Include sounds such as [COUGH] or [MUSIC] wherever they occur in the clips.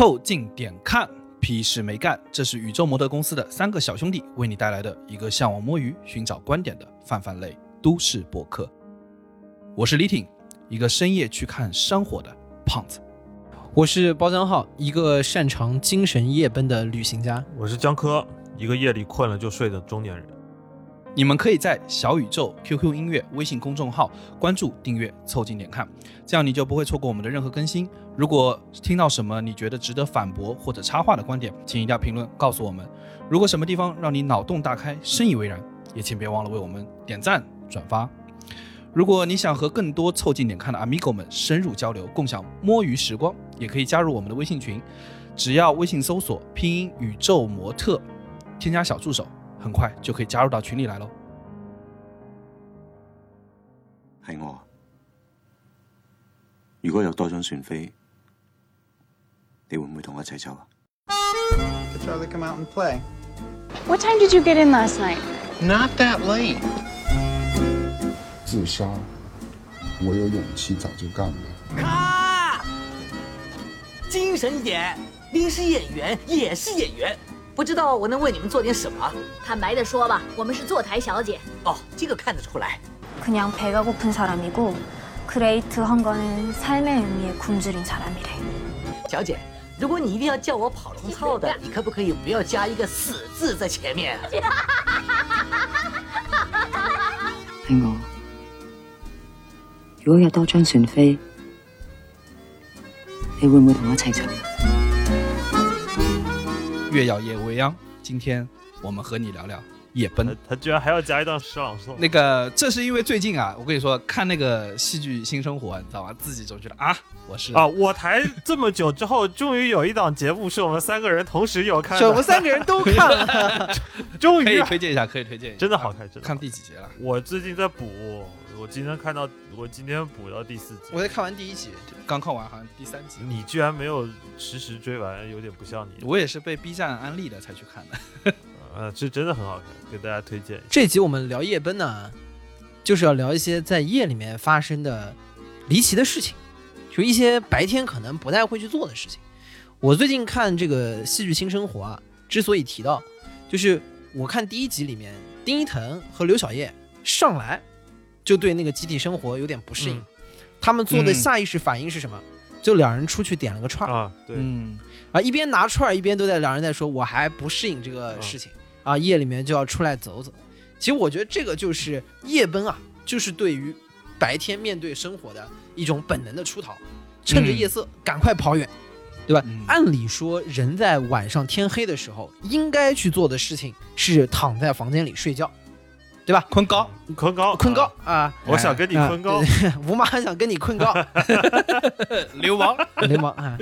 凑近点看，屁事没干。这是宇宙模特公司的三个小兄弟为你带来的一个向往摸鱼、寻找观点的泛泛类都市博客。我是李挺，一个深夜去看山火的胖子。我是包江浩，一个擅长精神夜奔的旅行家。我是江科，一个夜里困了就睡的中年人。你们可以在小宇宙、QQ 音乐、微信公众号关注、订阅、凑近点看，这样你就不会错过我们的任何更新。如果听到什么你觉得值得反驳或者插话的观点，请一定要评论告诉我们。如果什么地方让你脑洞大开、深以为然，也请别忘了为我们点赞、转发。如果你想和更多凑近点看的 Amigo 们深入交流，共享摸鱼时光，也可以加入我们的微信群，只要微信搜索拼音宇宙模特，添加小助手。很快就可以加入到群里来喽。係我。如果有多張船飛，你會唔會同我一齊走啊？Could Charlie come out and play? What time did you get in last night? Not that late. 自杀，我有勇气早就干了。咔！精神一点，您是演员，也是演员，不知道我能为你们做点什么？坦白的说吧，我们是坐台小姐。哦，这个看得出来。 그냥 배가 고픈 사람이고 그레이트 헌거는 삶의 의미에 굶주린 사람이래. 小姐，如果你一定要叫我跑龙套的，你可不可以不要加一个死字在前面？系我。如果有多张船飞，你会唔会同我一齐走？ 月耀夜未央，今天我们和你聊聊夜奔。他他居然还要加一段诗朗诵。那个，这是因为最近啊，我跟你说，看那个戏剧《新生活》，你知道吗？自己总觉得啊，我是啊，我台这么久之后，终于有一档节目是我们三个人同时有看 [LAUGHS] 我们三个人都看了，[LAUGHS] 终于可以推荐一下，可以推荐一下，真的好看，真的看第几集了？我最近在补，我今天看到，我今天补到第四集，我才看完第一集，刚看完好像第三集。你居然没有实时追完，有点不像你。我也是被 B 站安利的才去看的。[LAUGHS] 呃，这真的很好看，给大家推荐。这集我们聊夜奔呢，就是要聊一些在夜里面发生的离奇的事情，就一些白天可能不太会去做的事情。我最近看这个戏剧《新生活》啊，之所以提到，就是我看第一集里面，丁一腾和刘晓叶上来就对那个集体生活有点不适应，嗯、他们做的下意识反应是什么？就两人出去点了个串啊，对，嗯，啊，一边拿串儿一边都在两人在说，我还不适应这个事情。嗯。啊，夜里面就要出来走走。其实我觉得这个就是夜奔啊，就是对于白天面对生活的一种本能的出逃，趁着夜色赶快跑远，对吧？嗯、按理说，人在晚上天黑的时候应该去做的事情是躺在房间里睡觉，对吧？困高，困高，困高啊！我想跟你困高，[LAUGHS] 吴妈想跟你困高，[LAUGHS] [LAUGHS] 流氓，流氓啊！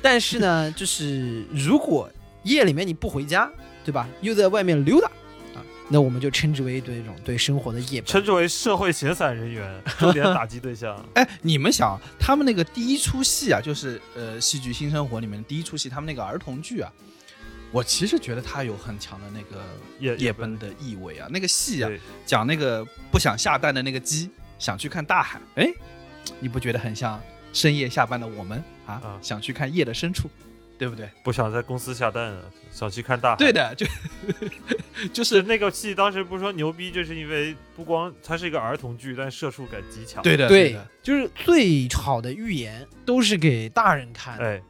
但是呢，就是如果夜里面你不回家。对吧？又在外面溜达啊，那我们就称之为对这种对生活的夜，称之为社会闲散人员，重点打击对象。哎，你们想，他们那个第一出戏啊，就是呃，戏剧《新生活》里面的第一出戏，他们那个儿童剧啊，我其实觉得它有很强的那个夜夜奔的意味啊。那个戏啊，讲那个不想下蛋的那个鸡想去看大海，哎，你不觉得很像深夜下班的我们啊？啊想去看夜的深处。对不对？不想在公司下蛋啊，想去看大海。对的，就 [LAUGHS] 就是那个戏，当时不是说牛逼，就是因为不光它是一个儿童剧，但射术感极强。对的，对的，就是最好的预言都是给大人看的。哎，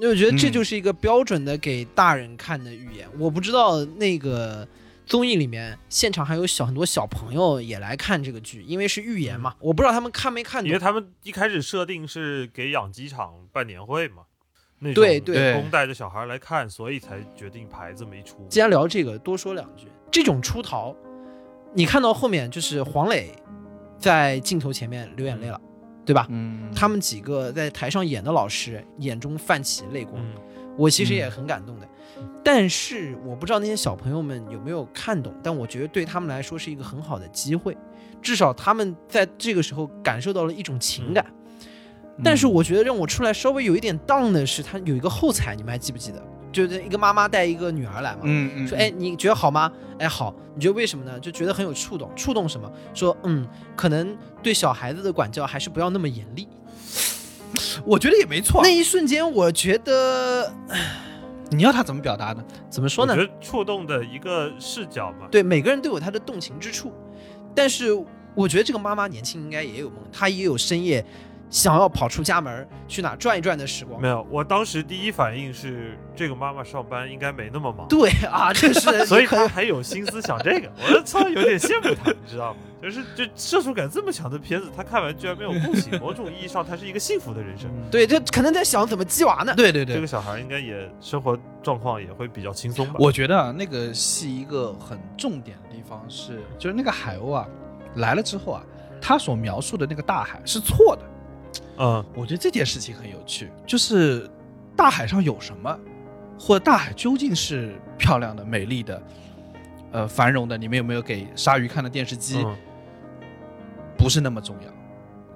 因为我觉得这就是一个标准的给大人看的预言。嗯、我不知道那个综艺里面现场还有小很多小朋友也来看这个剧，因为是预言嘛。我不知道他们看没看懂，因为他们一开始设定是给养鸡场办年会嘛。对对，公带着小孩来看，所以才决定排这么一出。既然聊这个，多说两句。这种出逃，你看到后面就是黄磊在镜头前面流眼泪了，对吧？嗯，他们几个在台上演的老师眼中泛起泪光，嗯、我其实也很感动的。嗯、但是我不知道那些小朋友们有没有看懂，但我觉得对他们来说是一个很好的机会，至少他们在这个时候感受到了一种情感。嗯但是我觉得让我出来稍微有一点荡的是，他有一个后采，你们还记不记得？就是一个妈妈带一个女儿来嘛，嗯嗯，说哎，你觉得好吗？哎，好，你觉得为什么呢？就觉得很有触动，触动什么？说嗯，可能对小孩子的管教还是不要那么严厉。我觉得也没错。那一瞬间，我觉得你要他怎么表达呢？怎么说呢我？觉得触动的一个视角嘛。对，每个人都有他的动情之处，但是我觉得这个妈妈年轻应该也有梦，她也有深夜想要跑出家门去哪转一转的时光没。有，我当时第一反应是这个妈妈上班应该没那么忙，对啊，这是 [LAUGHS] 所以她还有心思想这个，我操，有点羡慕她，你知道吗？就是就社畜感这么强的片子，他看完居然没有共情，某种意义上他是一个幸福的人生。[LAUGHS] 对，这可能在想怎么鸡娃呢？对对对这个，小孩应该也生活状况也会比较轻松吧？我觉得啊，那个戏一个很重点的地方是，就是那个海鸥啊来了之后啊，他所描述的那个大海是错的。嗯，我觉得这件事情很有趣，就是大海上有什么，或者大海究竟是漂亮的、美丽的，呃，繁荣的。你们有没有给鲨鱼看的电视机？嗯不是那么重要，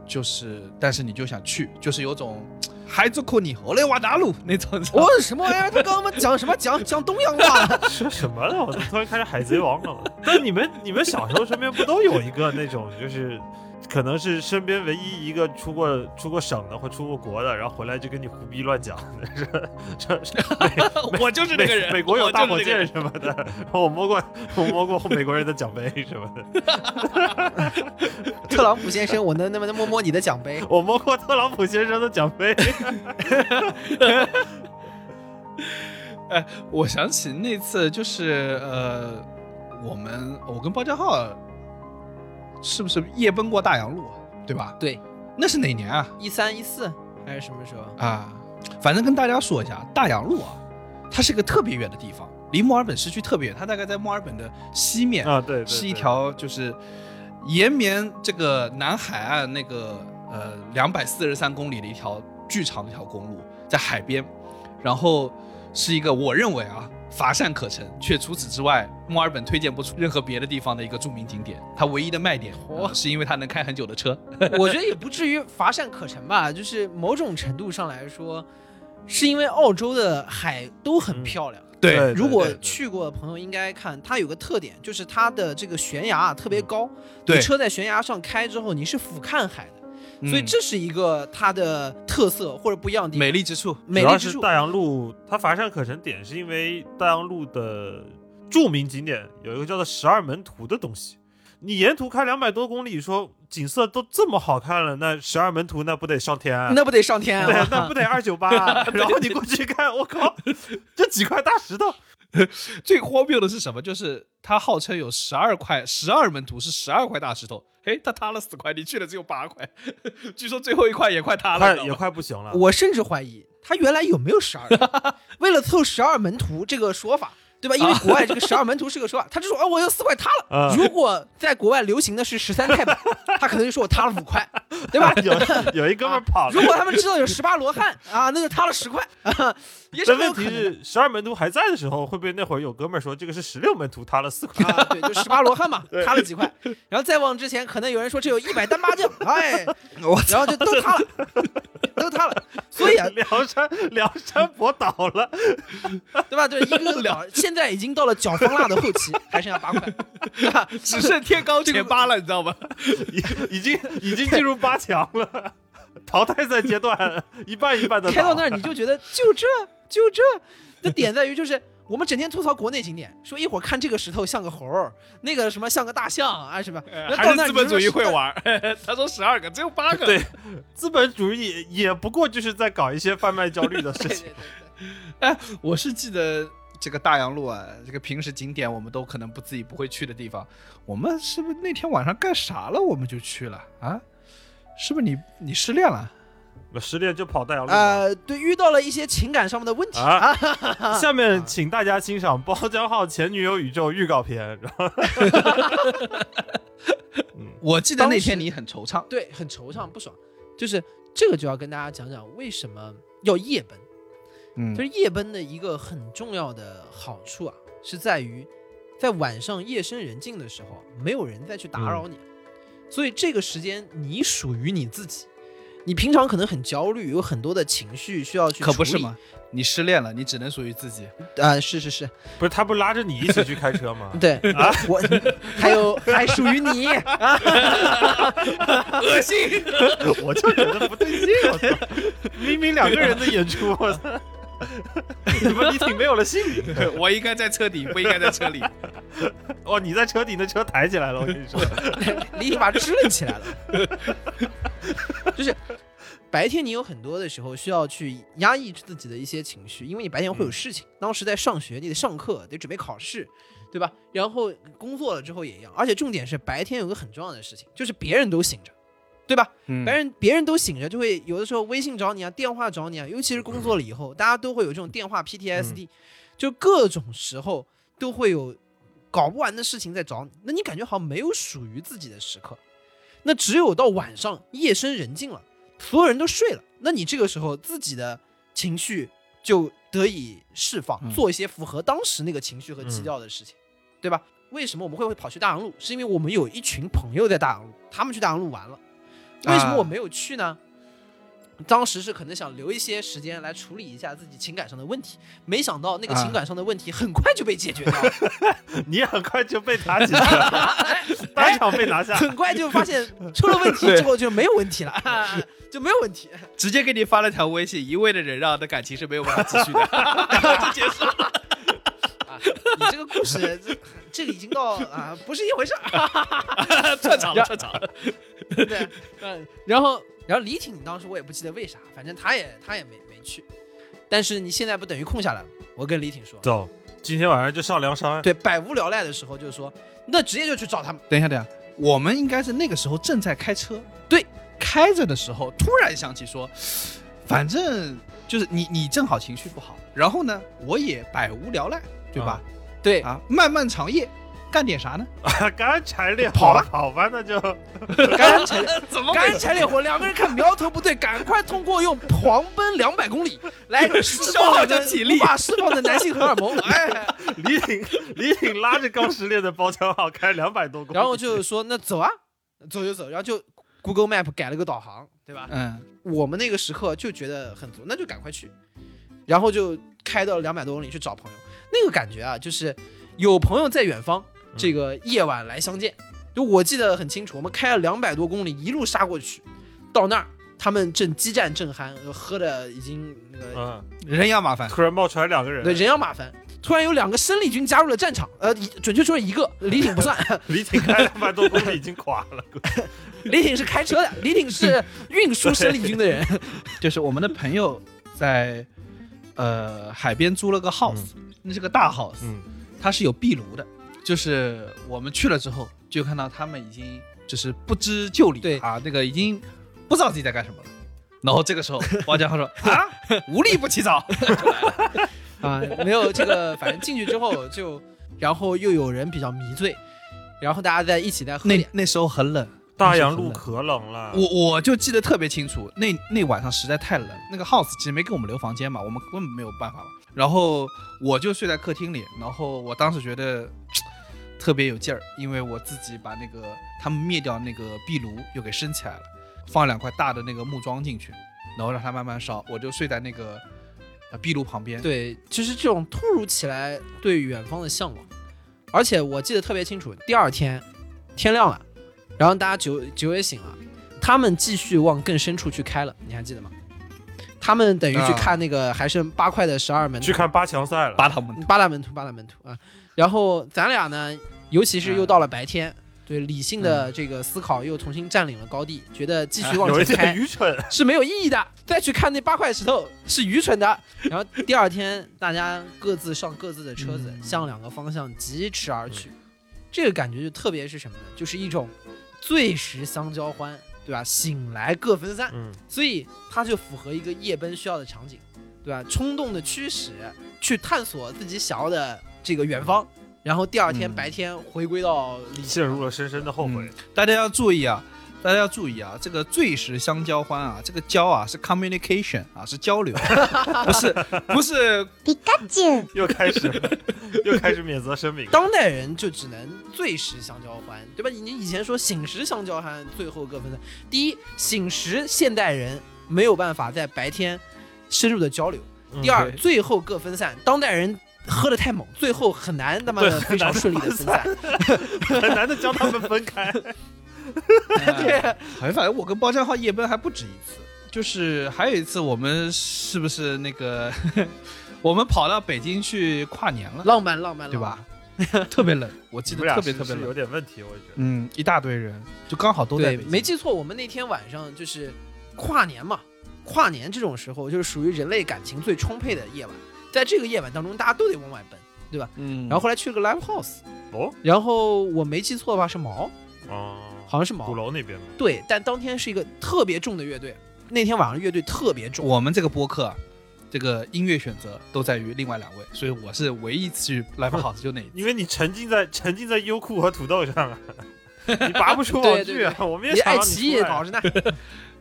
就是但是你就想去，就是有种 [TSK] 孩子哭你后来瓦达鲁那种。[LAUGHS] 我、什么玩意儿？他刚刚讲什么？讲 [LAUGHS] 讲东洋话？[LAUGHS] 说什么了？我突然开始海贼王了。那你们你们小时候身边不都有一个那种，就是可能是身边唯一一个出过出过省的或出过国的，然后回来就跟你胡逼乱讲，是是是 [LAUGHS] [LAUGHS] 我就是那个人美美国有大火箭什么的，我摸过我摸过美国人的奖杯什么的，[LAUGHS] 特朗普先生，我能能不能摸摸你的奖杯？我摸过特朗普先生的奖杯。哎，我想起那次就是呃，我们我跟包家浩是不是夜奔过大洋路，对吧？对，那是哪年啊？一三一四还是什么时候？啊，反正跟大家说一下，大洋路啊，它是个特别远的地方，离墨尔本市区特别远，它大概在墨尔本的西面啊对对是一条就是延绵这个南海岸那个呃两百四十三公里的一条巨长的一条公路，在海边，然后是一个我认为啊乏善可陈，却除此之外墨尔本推荐不出任何别的地方的一个著名景点，它唯一的卖点、呃是因为它能开很久的车。[LAUGHS] 我觉得也不至于乏善可陈吧，就是某种程度上来说，是因为澳洲的海都很漂亮。对对如果去过的朋友应该看，它有个特点，就是它的这个悬崖啊特别高，对。车在悬崖上开之后，你是俯瞰海的，所以嗯这是一个它的特色或者不一样的。美丽之处，美丽之处，大洋路，它乏善可陈点是因为大洋路的著名景点有一个叫做十二门徒的东西。你沿途开两百多公里，说景色都这么好看了，那十二门徒那不得上天啊？那不得上天对啊？，那不得二九八？[LAUGHS] 然后你过去看，我靠，这几块大石头，[LAUGHS] 最荒谬的是什么？就是它号称有十二块，十二门徒是十二块大石头，哎，它塌了四块，你去了只有八块，[LAUGHS] 据说最后一块也快塌了，也快不行了。我甚至怀疑他原来有没有十二，[LAUGHS] 为了凑十二门徒这个说法。对吧？因为国外这个十二门徒是个说法，他就说，哦，我有四块塌了。嗯如果在国外流行的是十三太保，他可能就说我塌了五块，对吧？有有一哥们儿跑了，如果他们知道有十八罗汉啊，那就塌了十块，啊、[LAUGHS] 也是但问题。是，十二门徒还在的时候，会不会那会儿有哥们儿说这个是十六门徒塌了四块？啊，对，就十八罗汉嘛，塌了几块，然后再往之前，可能有人说这有一百单八将，哎，[LAUGHS] 然后就都塌了，都塌了，所以啊，梁山梁山伯倒了，[LAUGHS] 对吧？对，一个个倒，现在已经到了脚方腊的后期，[LAUGHS] 还剩下八块？[LAUGHS] 只剩天高前八了，你知道吗？已已经已经进入八强了，淘汰赛阶段一半一半的开到那儿你就觉得就这就这，的点在于就是。我们整天吐槽国内景点，说一会儿看这个石头像个猴儿，那个什么像个大象啊什么，还到那资本主义会玩儿。[LAUGHS] 他说十二个，只有八个。对，资本主义也不过就是在搞一些贩卖焦虑的事情。哎，我是记得这个大洋路啊，这个平时景点我们都可能不自己不会去的地方，我们是不是那天晚上干啥了，我们就去了啊？是不是你你失恋了？我失恋就跑大洋路吧。呃，对，遇到了一些情感上面的问题。下面请大家欣赏包浆号前女友宇宙预告片。然后 [LAUGHS] 我记得那天你很惆怅，对，很惆怅不爽。就是这个就要跟大家讲讲为什么要夜奔。嗯就是夜奔的一个很重要的好处啊，是在于在晚上夜深人静的时候，没有人再去打扰你，所以这个时间你属于你自己，你平常可能很焦虑，有很多的情绪需要去处理可不是吗？你失恋了，你只能属于自己。啊、是是是，不是他不拉着你一起去开车吗？对啊，我还有还属于你啊，[LAUGHS] 恶心！我就觉得不对劲，我操！明明两个人的演出，我操！怎么李挺没有了性命？[LAUGHS] 我应该在车底，不应该在车里。[LAUGHS] 哦，你在车底，那车抬起来了，我跟你说。[LAUGHS] 李挺把支棱起来了，就是白天你有很多的时候需要去压抑自己的一些情绪，因为你白天会有事情。当时在上学，你得上课，得准备考试，对吧？然后工作了之后也一样，而且重点是白天有个很重要的事情，就是别人都醒着，对吧？嗯别人别人都醒着，就会有的时候微信找你啊，电话找你啊，尤其是工作了以后，大家都会有这种电话 PTSD，、就各种时候都会有搞不完的事情在找你，那你感觉好像没有属于自己的时刻，那只有到晚上夜深人静了，所有人都睡了，那你这个时候自己的情绪就得以释放，嗯做一些符合当时那个情绪和基调的事情，对吧？为什么我们会会跑去大洋路？是因为我们有一群朋友在大洋路，他们去大洋路玩了。为什么我没有去呢？当时是可能想留一些时间来处理一下自己情感上的问题，没想到那个情感上的问题很快就被解决掉了，[LAUGHS] 你很快就被他解决了，[LAUGHS] 当场被拿下。很快就发现出了问题之后就没有问题了，[LAUGHS] 就没有问题。直接给你发了条微信，一味的忍让的感情是没有办法继续的，就结束了。啊，你这个故事这这个已经到啊不是一回事儿。[LAUGHS] 串场了，串场了。对，[LAUGHS] 嗯，然后然后李挺当时我也不记得为啥，反正他也他也没没去，但是你现在不等于空下来了？我跟李挺说，走，今天晚上就上梁山。对，百无聊赖的时候就是说，那直接就去找他们。等一下，等一下，我们应该是那个时候正在开车，对，开着的时候突然想起说，反正就是你你正好情绪不好，然后呢，我也百无聊赖，对吧？对。啊，漫漫长夜，干点啥呢？[LAUGHS] 啊，[LAUGHS] [LAUGHS] 干柴烈火跑吧。跑吧，那就。干柴怎么干柴烈火，两个人看苗头不对，赶快通过用狂奔两百公里来释放我们体力。把释放的男性荷尔蒙。哎，李挺李挺拉着高石烈的包厢号开两百多公里，然后就是说那走啊，走就走，然后就 Google Map 改了个导航，对吧？嗯，我们那个时刻就觉得很足，那就赶快去，然后就开到两百多公里去找朋友，那个感觉啊，就是有朋友在远方，这个夜晚来相见。就我记得很清楚，我们开了两百多公里，一路杀过去，到那儿他们正激战正酣，呃喝的已经那个嗯，人仰马翻。突然冒出来两个人，对人仰马翻。突然有两个生力军加入了战场，呃，一准确说是一个，李挺不算，[LAUGHS] 李挺开两百多公里已经垮了。[LAUGHS] 李挺是开车的，李挺是运输生力军的人。[LAUGHS] 就是我们的朋友在呃海边租了个 house，、那是个大 house，、嗯它是有壁炉的。就是我们去了之后，就看到他们已经就是不知就里，对啊，那个已经不知道自己在干什么了。然后这个时候，[LAUGHS] 王家浩说啊，无利不起早，[LAUGHS] 啊，没有这个，反正进去之后就，然后又有人比较迷醉，然后大家在一起在喝点，那那时候很冷，大洋路可冷了，我我就记得特别清楚，那那晚上实在太冷，那个 house 其实没给我们留房间嘛，我们根本没有办法嘛。然后我就睡在客厅里，然后我当时觉得特别有劲儿，因为我自己把那个他们灭掉那个壁炉又给升起来了，放两块大的那个木桩进去，然后让它慢慢烧，我就睡在那个呃壁炉旁边。对，就是这种突如其来对远方的向往，而且我记得特别清楚，第二天天亮了，然后大家酒酒也醒了，他们继续往更深处去开了，你还记得吗？他们等于去啊看那个还剩八块的十二门徒去看八强赛了。八大门八大门徒，八大门徒啊。然后咱俩呢，尤其是又到了白天，对理性的这个思考又重新占领了高地，觉得继续往前开点愚蠢，是没有意义的。再去看那八块石头是愚蠢的。然后第二天，大家各自上各自的车子，向两个方向疾驰而去。这个感觉就特别是什么呢？就是一种醉时相交欢，对吧？醒来各分散。嗯，所以它就符合一个夜奔需要的场景，对吧？冲动的驱使，去探索自己想要的这个远方，然后第二天嗯白天回归到理嗯。陷入了深深的后悔。大家要注意啊，大家要注意啊，这个醉时相交欢啊，这个交啊是 communication 啊，是交流，[LAUGHS] 不是不是皮卡丘，又开始 [LAUGHS] 又开始免责声明。当代人就只能醉时相交欢，对吧？你以前说醒时相交欢，最后各分散。第一，醒时现代人没有办法在白天深入的交流；嗯第二，对最后各分散。当代人喝的太猛，最后很难他妈的非常顺利的分散。[LAUGHS] 很难的将他们分开。[LAUGHS] 对，[LAUGHS] 好像反正我跟包浆浩夜奔还不止一次，就是还有一次我们是不是那个 [LAUGHS] 我们跑到北京去跨年了，浪漫浪漫，对吧？特别冷，我记你们俩得特别是是有特别冷。点问题，我觉得。嗯，一大堆人，就刚好都在对北，京。没记错，我们那天晚上就是跨年嘛，跨年这种时候就是属于人类感情最充沛的夜晚，在这个夜晚当中，大家都得往外奔，对吧？嗯，然后后来去了个 live house，哦然后我没记错的话是毛，哦，好像是毛鼓，楼那边嘛。对，但当天是一个特别重的乐队，那天晚上乐队特别重，我们这个播客啊，这个音乐选择都在于另外两位，所以我是唯一去 live house 就那一次。因为你沉浸在沉浸在优酷和土豆上啊，[LAUGHS] 你拔不出网剧啊！我们也你爱奇艺搞着呢。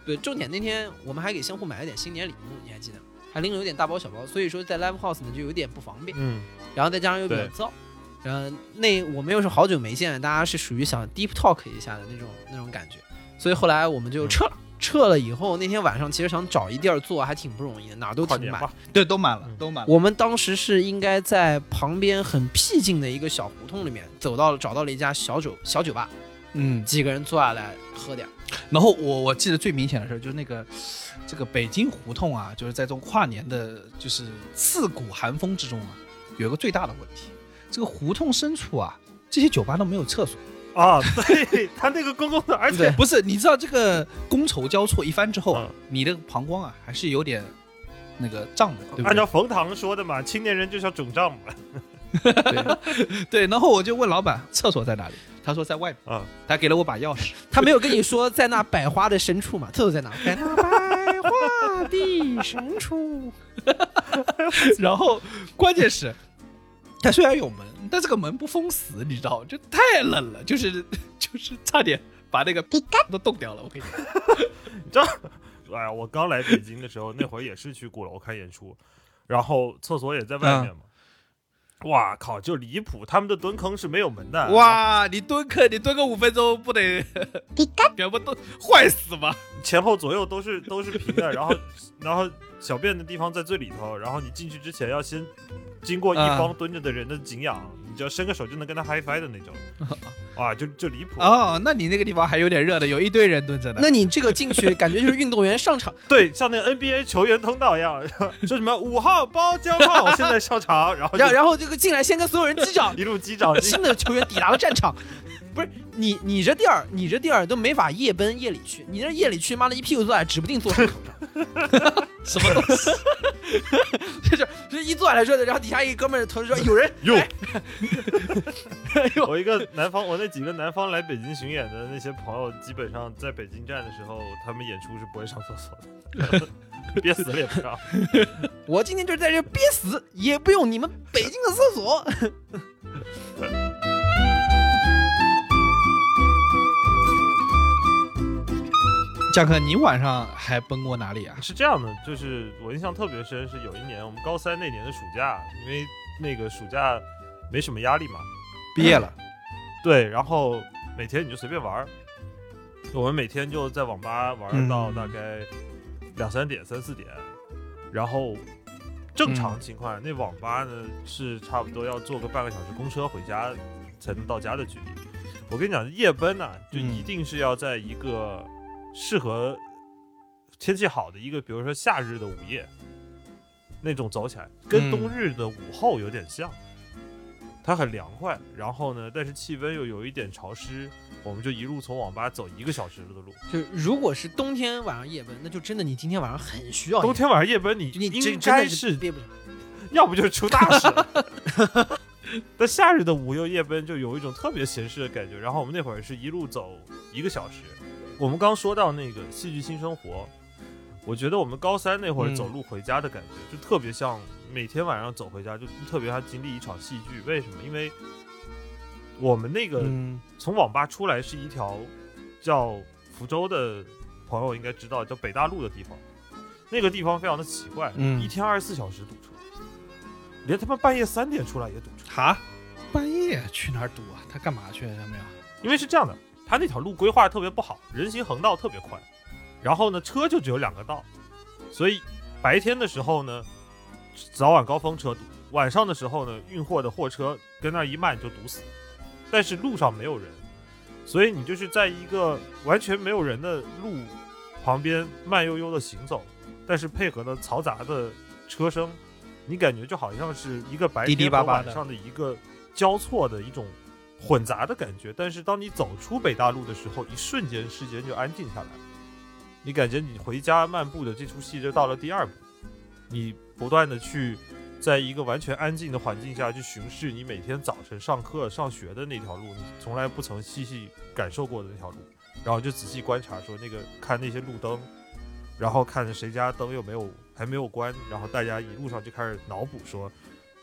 对，重点那天我们还给相互买了点新年礼物，你还记得？还拎了有点大包小包，所以说在 live house 呢就有点不方便。嗯，然后再加上又比较对燥，然后那我们又是好久没见，大家是属于想 deep talk 一下的那种那种感觉，所以后来我们就撤了。撤了以后，那天晚上其实想找一地儿坐还挺不容易的，哪儿都挺满。对，都满了嗯，都满了。我们当时是应该在旁边很僻静的一个小胡同里面走到了，找到了一家小酒小酒吧，嗯，几个人坐下来喝点。然后我我记得最明显的事儿就是那个这个北京胡同啊，就是在这种跨年的，就是刺骨寒风之中啊，有一个最大的问题，这个胡同深处啊，这些酒吧都没有厕所。啊，对 [LAUGHS] 他那个公共的，而且不是，你知道这个觥筹交错一番之后啊，嗯你的膀胱啊还是有点那个胀的，对不对？按照冯唐说的嘛，青年人就是要肿胀嘛。[LAUGHS] 对 [LAUGHS] 对，然后我就问老板厕所在哪里，他说在外面，啊，他给了我把钥匙，他没有跟你说在那百花的深处嘛？厕所在哪？在那百花的深处。然后关键是，它虽然有门，但这个门不封死，你知道？就太冷了，就是 [LAUGHS] 就是差点把那个都冻掉了。我跟你讲，[LAUGHS] 你知道，哎呀，我刚来北京的时候，那会儿也是去鼓楼看演出，然后厕所也在外面嘛。哇靠，就离谱！他们的蹲坑是没有门的。哇，你蹲坑，你蹲个五分钟不得全部都坏死吗？前后左右都是都是平的，然后然后小便的地方在最里头，然后你进去之前要先经过一帮蹲着的人的景仰，你只要伸个手就能跟他 high five 的那种。[LAUGHS] 哇，就就离谱哦，那你那个地方还有点热的，有一堆人蹲着呢。那你这个进去感觉就是运动员上场，对，像那个 NBA 球员通道一样，说什么五号包浆号现在上场，然后然后然后这个进来先跟所有人击掌，[LAUGHS] 一路击掌，新的球员抵达了战场。不是你，你这地儿，你这地儿都没法夜奔夜里去，你这夜里去，妈的一屁股坐下，指不定坐什么头上。什么东西？[LAUGHS] 就是就是一坐下来说的，然后底下一哥们儿同事说有人 [LAUGHS] 哟哎哎呦，我一个南方，我那几个南方来北京巡演的那些朋友，基本上在北京站的时候，他们演出是不会上厕所的，[LAUGHS] 憋死了也不上。我今天就是在这憋死，也不用你们北京的厕所。江哥，[LAUGHS] 你晚上还奔过哪里啊？是这样的，就是我印象特别深，是有一年我们高三那年的暑假，因为那个暑假没什么压力嘛，毕业了，对，然后每天你就随便玩儿，我们每天就在网吧玩到大概两三点、三四点，然后正常情况下，那网吧呢是差不多要坐个半个小时公车回家才能到家的距离。我跟你讲，夜奔呢、就一定是要在一个适合天气好的一个，比如说夏日的午夜，那种走起来，跟冬日的午后有点像。它很凉快，然后呢，但是气温又有一点潮湿，我们就一路从网吧走一个小时的路。就如果是冬天晚上夜奔，那就真的你今天晚上很需要。冬天晚上夜奔，你你应该是憋不住。要不就是出大事了。[LAUGHS] 但夏日的午夜夜奔就有一种特别闲适的感觉。然后我们那会儿是一路走一个小时。我们刚说到那个戏剧新生活，我觉得我们高三那会儿嗯走路回家的感觉，就特别像每天晚上走回家，就特别像经历一场戏剧。为什么？因为我们那个嗯从网吧出来是一条叫福州的朋友应该知道，叫北大路的地方，那个地方非常的奇怪，嗯一天二十四小时堵车，连他妈半夜三点出来也堵车。哈，半夜去哪儿堵啊？他干嘛去？他们要因为是这样的，他那条路规划特别不好，人行横道特别宽，然后呢，车就只有两个道，所以白天的时候呢，早晚高峰车堵，晚上的时候呢，运货的货车跟那儿一慢就堵死，但是路上没有人，所以你就是在一个完全没有人的路旁边慢悠悠的行走，但是配合了嘈杂的车声，你感觉就好像是一个白天和晚上的一个交错的一种混杂的感觉。但是当你走出北大路的时候，一瞬间世间就安静下来。你感觉你回家漫步的这出戏就到了第二步，你不断的去在一个完全安静的环境下去巡视你每天早晨上课上学的那条路，你从来不曾细细感受过的那条路，然后就仔细观察说那个看那些路灯，然后看谁家灯又没有还没有关，然后大家一路上就开始脑补说，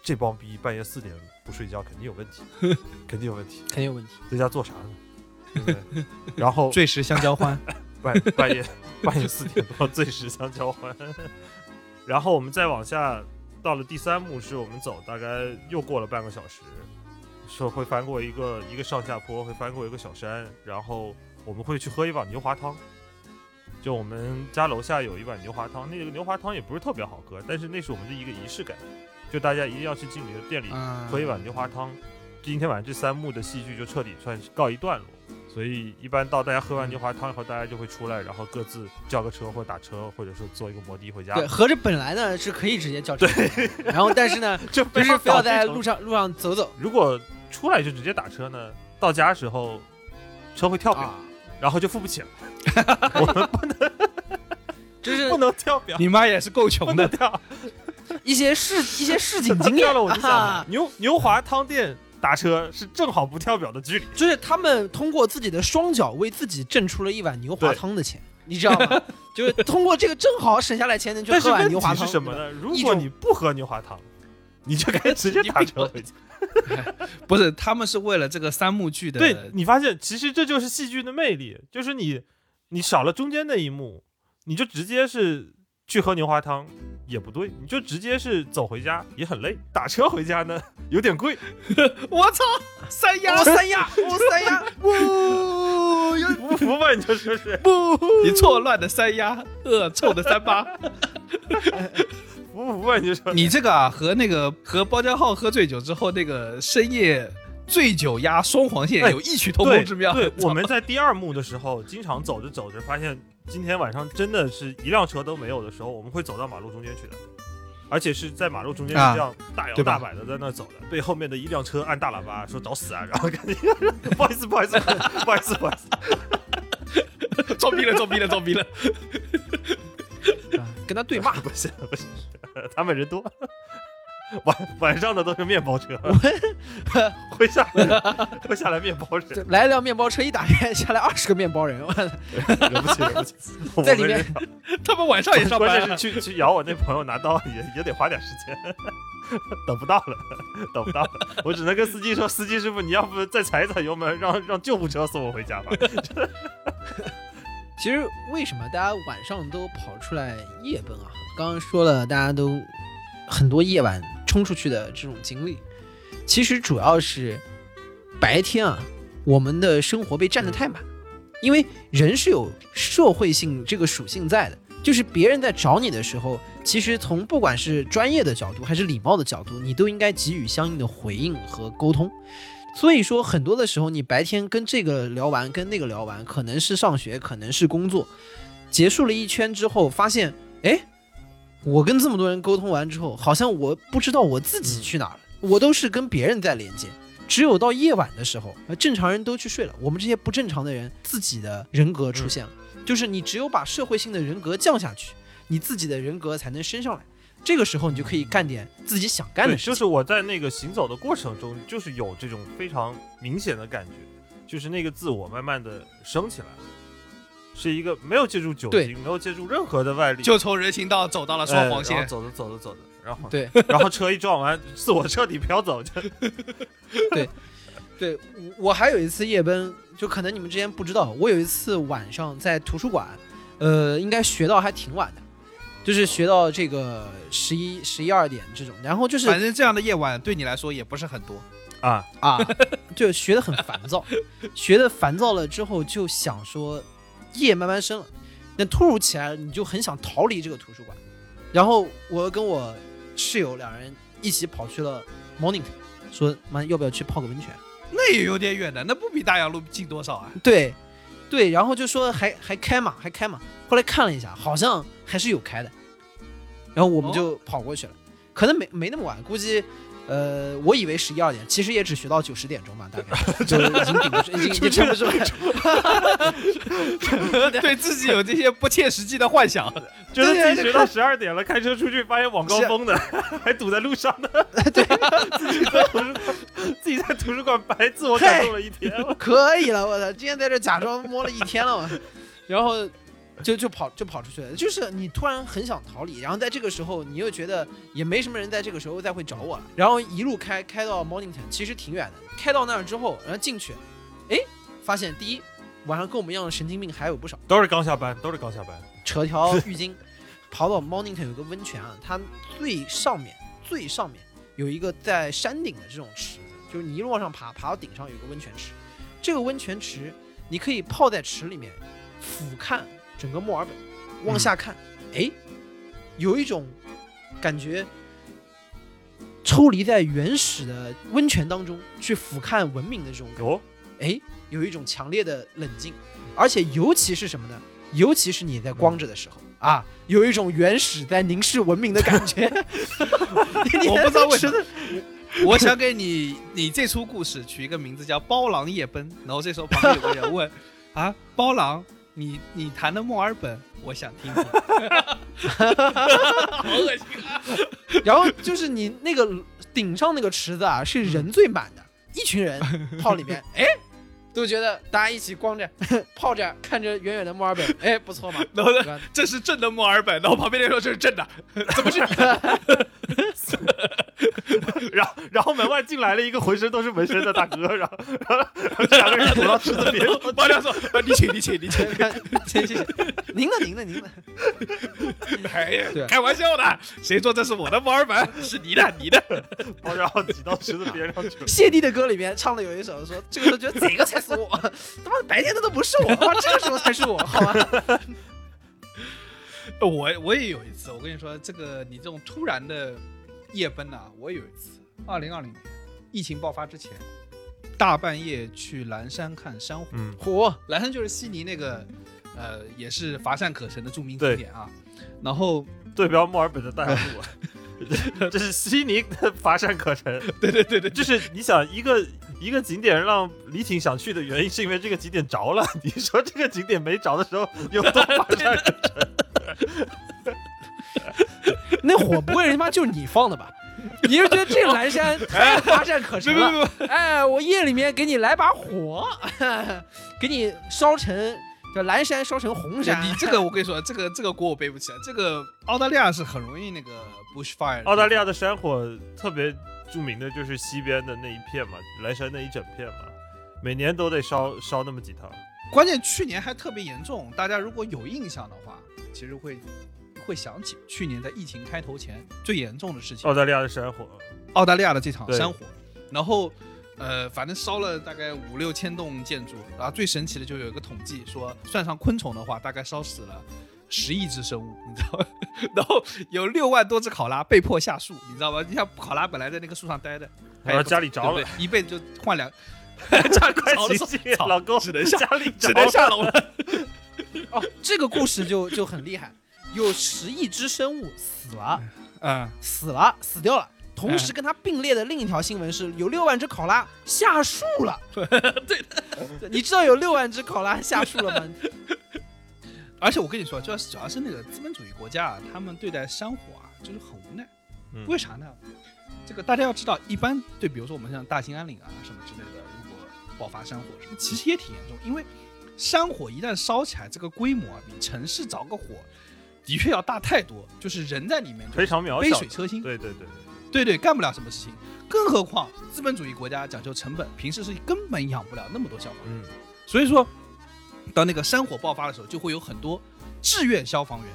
这帮逼半夜四点不睡觉肯定有问题，[LAUGHS] 肯定有问题，肯定有问题。在家做啥呢？对不对？然后 [LAUGHS] 醉时相交欢，[LAUGHS] 半半夜半夜四点多醉时相交欢，然后我们再往下到了第三幕，是我们走大概又过了半个小时，是会翻过一个一个上下坡，会翻过一个小山，然后我们会去喝一碗牛滑汤。就我们家楼下有一碗牛滑汤，那个牛滑汤也不是特别好喝，但是那是我们的一个仪式感，就大家一定要去经理的店里嗯喝一碗牛花汤。今天晚上这三幕的戏剧就彻底算是告一段落。所以一般到大家喝完牛花汤以后，大家就会出来，然后各自叫个车或者打车，或者说坐一个摩的回家。对，合着本来呢是可以直接叫车，然后但是呢，就就是非要在路上路上走走。如果出来就直接打车呢，到家时候车会跳表，啊然后就付不起了。[LAUGHS] 我们不能，就是不能跳表，你妈也是够穷的。跳。一些市 [LAUGHS] 一些市井经验跳了我就想啊，牛牛华汤店打车是正好不跳表的距离。就是他们通过自己的双脚为自己挣出了一碗牛华汤的钱，你知道吗？[LAUGHS] 就是通过这个正好省下来钱能去喝但是问碗牛滑汤。题是什么呢？如果你不喝牛华汤，你就该直接打车回家。[LAUGHS] 不是，他们是为了这个三幕剧的，对你发现，其实这就是戏剧的魅力，就是你你少了中间那一幕，你就直接是去喝牛滑汤也不对，你就直接是走回家也很累，打车回家呢 [LAUGHS] 有点贵。[LAUGHS] 我操，三丫哦三丫，哦三亚，[LAUGHS] 不，不服吧？你就说是不，你错乱的三丫，恶臭的三八。服不服吧？你就说你这个啊，和那个和包浆浩喝醉酒之后那个深夜醉酒鸭双黄线哎有异曲同工之妙。对，对我们在第二幕的时候，经常走着走着，发现今天晚上真的是一辆车都没有的时候，我们会走到马路中间去的，而且是在马路中间这样大摇大摆的在那走的，被后面的一辆车按大喇叭说找死啊，然后赶紧 [LAUGHS] 不好意思，不好意思，不好意思，不好意思，[LAUGHS] 装逼了，装逼了，装逼了。[LAUGHS] 啊跟他对骂。不是不是，他们人多。[LAUGHS] 晚晚上的都是面包车，[LAUGHS] 会下来 [LAUGHS] 会下来面包人，来一辆面包车，一打开下来二十个面包人，我不起惹不起，在里面他们晚上也上班啊。关键是去去咬我那朋友拿刀也也得花点时间，等不到了，等不到了，我只能跟司机说，司机师傅你要不再踩一踩油门，让让救护车送我回家吧。其实为什么大家晚上都跑出来夜奔啊？刚刚说了，大家都很多夜晚冲出去的这种经历，其实主要是白天啊，我们的生活被占得太满，因为人是有社会性这个属性在的，就是别人在找你的时候，其实从不管是专业的角度还是礼貌的角度，你都应该给予相应的回应和沟通。所以说，很多的时候，你白天跟这个聊完，跟那个聊完，可能是上学，可能是工作，结束了一圈之后，发现，哎，我跟这么多人沟通完之后，好像我不知道我自己去哪儿了，我都是跟别人在连接。只有到夜晚的时候，正常人都去睡了，我们这些不正常的人，自己的人格出现了，就是你只有把社会性的人格降下去，你自己的人格才能升上来。这个时候，你就可以干点自己想干，的事情。就是我在那个行走的过程中，就是有这种非常明显的感觉，就是那个自我慢慢的升起来了，是一个没有借助酒精，没有借助任何的外力，就从人行道走到了双黄线。哎。走着走着走着，然后对，[LAUGHS] 然后车一撞完，自我彻底飘走，就 [LAUGHS] 对我我还有一次夜奔，就可能你们之前不知道，我有一次晚上在图书馆，呃，应该学到还挺晚的，就是学到这个十一十一二点这种，然后就是反正这样的夜晚对你来说也不是很多。啊，啊，[LAUGHS] 就学的很烦躁，学的烦躁了之后就想说夜慢慢深了，但突如其来你就很想逃离这个图书馆，然后我跟我室友两人一起跑去了 Mornington，说妈要不要去泡个温泉？那也有点远的，那不比大洋路近多少啊？对，对，然后就说还还开嘛，还开嘛。后来看了一下，好像还是有开的，然后我们就跑过去了，可能没没那么晚，估计。呃，我以为十一二点，其实也只学到九十点钟吧，大概 [LAUGHS] 就已经顶不住，已经已经撑不住了。对自己有这些不切实际的幻想，觉 [LAUGHS] 得自己学到十二点了，开车出去发现晚高峰的，[LAUGHS] 还堵在路上呢。对，自己在图书馆，自己在图书馆白自我感动了一天。可以了，我操！今天在这假装摸了一天了，我。然后 [LAUGHS] 就就跑就跑出去了，就是你突然很想逃离，然后在这个时候你又觉得也没什么人在这个时候再会找我了，然后一路开开到 Mornington，其实挺远的。开到那儿之后，然后进去，哎，发现第一晚上跟我们一样的神经病还有不少，都是刚下班，都是刚下班，扯条浴巾，跑到 Mornington 有个温泉啊，它最上面最上面有一个在山顶的这种池子，就是你一路往上爬，爬到顶上有个温泉池，这个温泉池你可以泡在池里面，俯瞰整个墨尔本，往下看，哎、有一种感觉。抽离在原始的温泉当中去俯瞰文明的这种感觉，哎，有一种强烈的冷静，而且尤其是什么呢？尤其是你在光着的时候啊，有一种原始在凝视文明的感觉。[LAUGHS] 我不知道为什么，我想给你你这出故事取一个名字叫《包狼夜奔》，然后这时候旁边有个人问啊，包狼，你你弹的墨尔本，我想听听。[LAUGHS] 好恶心啊！[LAUGHS] 然后就是你那个顶上那个池子啊，是人最满的，一群人泡里面，[LAUGHS] 哎，都觉得大家一起光着 [LAUGHS] 泡着，看着远远的墨尔本，哎，不错嘛。[LAUGHS] 然后呢，这是正的墨尔本，然后旁边那人说这是正的，怎么是？[LAUGHS] 然后然后门外进来了一个浑身都是纹身的大哥，然后然后这两个人躲到池子边，包亮说：“啊你请，你请，你请，谢谢谢，您的您的您的。”哎呀，开玩笑的，谁说这是我的墨尔本？是你的，你的。然后挤到池子边上去了。谢帝的歌里面唱的有一首说，这个时候觉得哪个才是我，他妈白天的都不是我，哇，这个时候才是我，好吧？[LAUGHS] 我我也有一次，我跟你说，这个你这种突然的夜奔呐、我也有一次。二零二零年疫情爆发之前，大半夜去蓝山看珊瑚。嗯，嚯，蓝山就是悉尼那个，呃，也是乏善可陈的著名景点啊。然后对标墨尔本的大洋路，[LAUGHS] [LAUGHS] 这是悉尼的乏善可陈。[LAUGHS] 对对对对，就是你想一个一个景点让李挺想去的原因，是因为这个景点着了。你说这个景点没着的时候有多乏善可陈？那火不会他妈就是你放的吧？[LAUGHS] 你是觉得这个蓝山太乏善可陈了？哎，我夜里面给你来把火，给你烧成这蓝山烧成红山。你这个我跟你说，这个这个锅我背不起来。这个澳大利亚是很容易那个 bushfire 的。澳大利亚的山火特别著名的就是西边的那一片嘛，蓝山那一整片嘛，每年都得烧烧那么几趟。关键去年还特别严重，大家如果有印象的话，其实会会想起去年在疫情开头前最严重的事情。澳大利亚的山火，澳大利亚的这场山火，然后呃，反正烧了大概五六千栋建筑，然后最神奇的就有一个统计说，算上昆虫的话，大概烧死了。十亿只生物，你知道吗？然后有六万多只考拉被迫下树，你知道吗？你像考拉本来在那个树上待着，[LAUGHS] 然后家里着了对对一辈子就换两，家里快着了醒醒操老公只能下只能下楼了。哦，这个故事就就很厉害，有十亿只生物死了，[LAUGHS] 嗯，死了，死掉了。同时跟它并列的另一条新闻是，有六万只考拉下树了。[LAUGHS] 对的，[LAUGHS] 你知道有六万只考拉下树了吗？[LAUGHS] 而且我跟你说，主要是主要是那个资本主义国家啊，他们对待山火啊，就是很无奈。嗯为啥呢？这个大家要知道，一般对，比如说我们像大兴安岭啊什么之类的，如果爆发山火什么，其实也挺严重，因为山火一旦烧起来，这个规模啊，比城市着个火的确要大太多，就是人在里面非常渺小，杯水车薪。对对对，对对，干不了什么事情。更何况资本主义国家讲究成本，平时是根本养不了那么多消防员。嗯，所以说，当那个山火爆发的时候，就会有很多志愿消防员，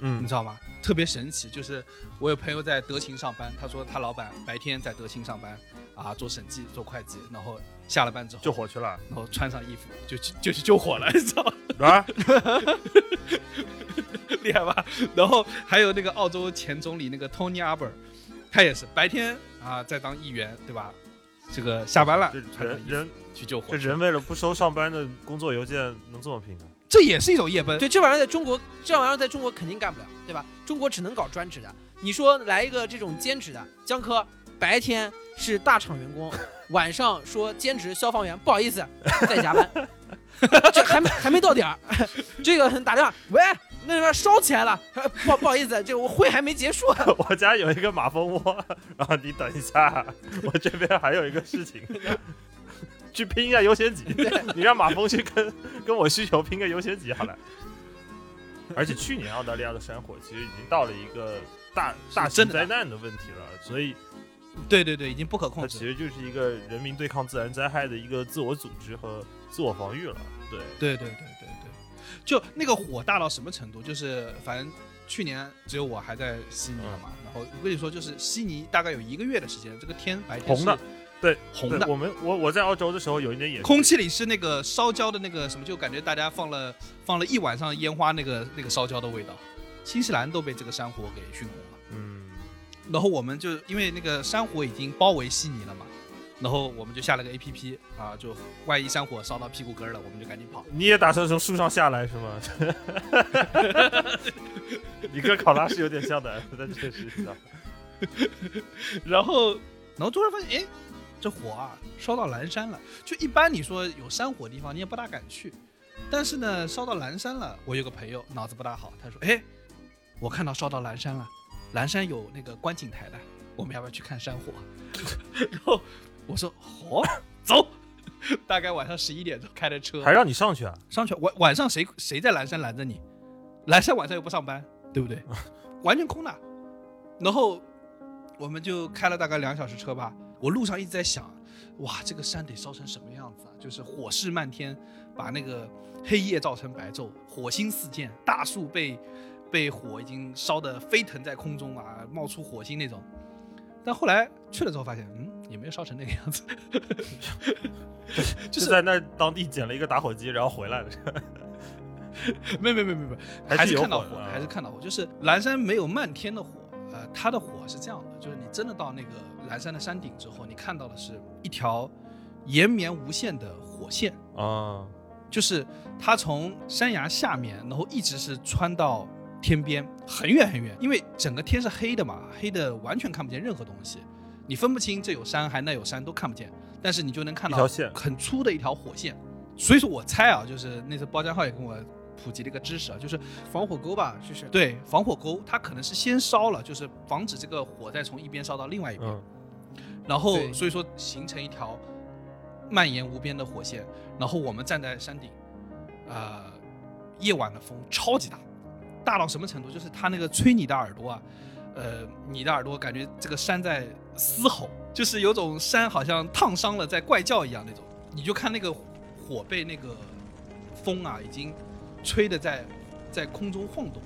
嗯你知道吗？特别神奇，就是我有朋友在德勤上班，他说他老板白天在德勤上班啊，做审计、做会计，然后下了班之后救火去了，然后穿上衣服就去就去救火了，你知道吗？啊，[LAUGHS] 厉害吧？然后还有那个澳洲前总理那个 Tony Abbott，他也是白天啊在当议员，对吧？这个下班了人人去救火这，人为了不收上班的工作邮件，能这么拼啊？这也是一种夜奔。对，这玩意儿在中国，这玩意儿在中国肯定干不了，对吧？中国只能搞专职的。你说来一个这种兼职的，江科白天是大厂员工，晚上说兼职消防员，不好意思，在加班，[LAUGHS] 这还没还没到点儿，[LAUGHS] 这个打电话，喂，那边烧起来了，呃 [LAUGHS] 不好不好意思，这个我会还没结束。[LAUGHS] 我家有一个马蜂窝，[LAUGHS] 然后你等一下，我这边还有一个事情，去拼一下优先级。你让马蜂去跟跟我需求拼个优先级好了。而且去年澳大利亚的山火其实已经到了一个大大型灾难的问题了，所以对对对，已经不可控制。其实就是一个人民对抗自然灾害的一个自我组织和自我防御了。对，对对对对对，就那个火大到什么程度？就是反正去年只有我还在悉尼了嘛，然后我跟你说，就是悉尼大概有一个月的时间，这个天白天红的。是对，红的。我们我我在澳洲的时候有一年也是。空气里是那个烧焦的那个什么，就感觉大家放了放了一晚上烟花，那个那个烧焦的味道。新西兰都被这个山火给熏红了，嗯，然后我们就因为那个山火已经包围悉尼了嘛，然后我们就下了个 A P P 啊，就万一山火烧到屁股根儿了，我们就赶紧跑。你也打算从树上下来是吗？[LAUGHS] 你跟考拉是有点像的，但确实是的。[LAUGHS] 然后，然后突然发现，哎，这火啊烧到蓝山了。就一般你说有山火的地方，你也不大敢去。但是呢，烧到蓝山了，我有个朋友脑子不大好，他说，哎，我看到烧到蓝山了，蓝山有那个观景台的，我们要不要去看山火？[LAUGHS] 然后我说，好、走。[LAUGHS] 大概晚上十一点钟开的车，还让你上去啊？上去晚晚上谁谁在蓝山拦着你？蓝山晚上又不上班，对不对？[LAUGHS] 完全空的。然后我们就开了大概两小时车吧。我路上一直在想，哇，这个山得烧成什么样子啊？就是火势漫天，把那个黑夜照成白昼，火星四溅，大树被被火已经烧得飞腾在空中啊，冒出火星那种。但后来去了之后发现，嗯，也没有烧成那个样子。[LAUGHS] 就是在那当地捡了一个打火机，然后回来了。[LAUGHS] 没没没没没，还是看到火，还是看到火。就是蓝山没有漫天的火，呃，它的火是这样的，就是你真的到那个蓝山的山顶之后，你看到的是一条延绵无限的火线，啊，就是它从山崖下面，然后一直是穿到天边，很远很远，因为整个天是黑的嘛，黑的完全看不见任何东西，你分不清这有山还那有山都看不见，但是你就能看到很粗的一条火线。所以说我猜啊，就是那次包家浩也跟我普及了一个知识啊，就是防火沟吧，就是对防火沟，它可能是先烧了，就是防止这个火再从一边烧到另外一边，嗯，然后所以说形成一条蔓延无边的火线。然后我们站在山顶，呃，夜晚的风超级大，大到什么程度？就是它那个吹你的耳朵啊，呃，你的耳朵感觉这个山在嘶吼，就是有种山好像烫伤了在怪叫一样那种。你就看那个火被那个风啊，已经吹的在在空中晃动。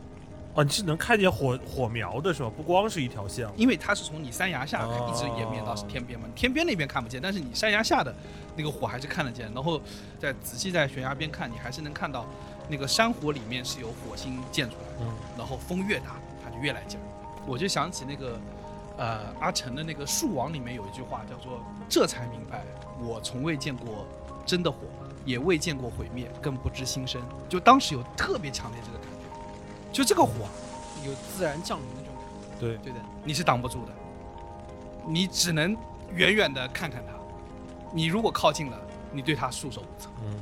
哦，你是能看见火火苗的是吧？不光是一条线。因为它是从你山崖下哦一直延绵到天边嘛，天边那边看不见，但是你山崖下的那个火还是看得见。然后再仔细在悬崖边看，你还是能看到那个山火里面是有火星溅出来的。嗯，然后风越大，它就越来劲儿。我就想起那个呃阿成的那个《树王》里面有一句话叫做“这才明白，我从未见过真的火，也未见过毁灭，更不知新生”。就当时有特别强烈这个感觉，就这个火啊，有自然降临的这种感觉。对，对的，你是挡不住的，你只能远远的看看它。你如果靠近了，你对它束手无策。嗯，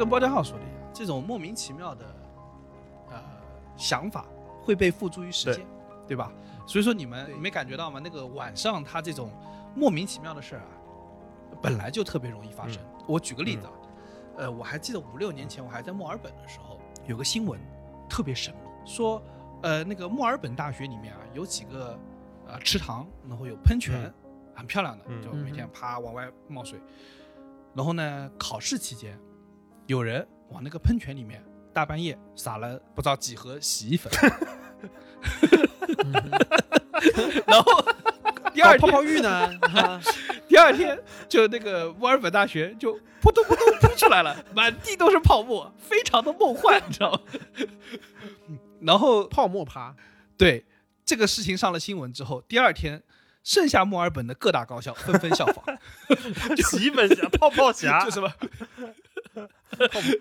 跟包家浩说的一样，这种莫名其妙的呃想法会被付诸于实践。对吧？所以说你们对没感觉到吗？那个晚上他这种莫名其妙的事儿啊，本来就特别容易发生。我举个例子啊，呃，我还记得五六年前我还在墨尔本的时候，有个新闻特别神秘，说呃那个墨尔本大学里面啊有几个呃池塘，然后有喷泉，嗯很漂亮的，嗯就每天啪往外冒水。然后呢，考试期间，有人往那个喷泉里面大半夜撒了不知道几盒洗衣粉，[LAUGHS] 然后第二天泡泡浴呢？啊 [LAUGHS] 第二天就那个墨尔本大学就扑通扑通扑出来了，满地都是泡沫，非常的梦幻，你知道吗？然后泡沫趴，对这个事情上了新闻之后，第二天剩下墨尔本的各大高校纷纷效仿，洗衣粉侠、泡泡侠 [LAUGHS] 就，什么，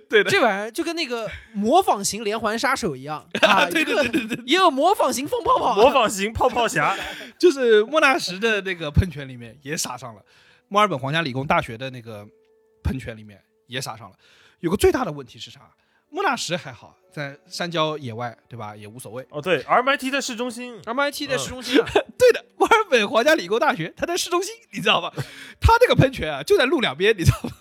对的，这玩意儿就跟那个模仿型连环杀手一样 [LAUGHS] 啊，对对对对对，也有模仿型放泡泡，模仿型泡泡侠，就是莫纳什的那个喷泉里面也撒上了，墨尔本皇家理工大学的那个喷泉里面也撒上了。有个最大的问题是啥？莫纳什还好，在山郊野外，对吧？也无所谓。哦，对，RMIT 在市中心，MIT 在市中心啊，[LAUGHS] 对的，墨尔本皇家理工大学，它在市中心，你知道吧？它那个喷泉啊，就在路两边，你知道吗？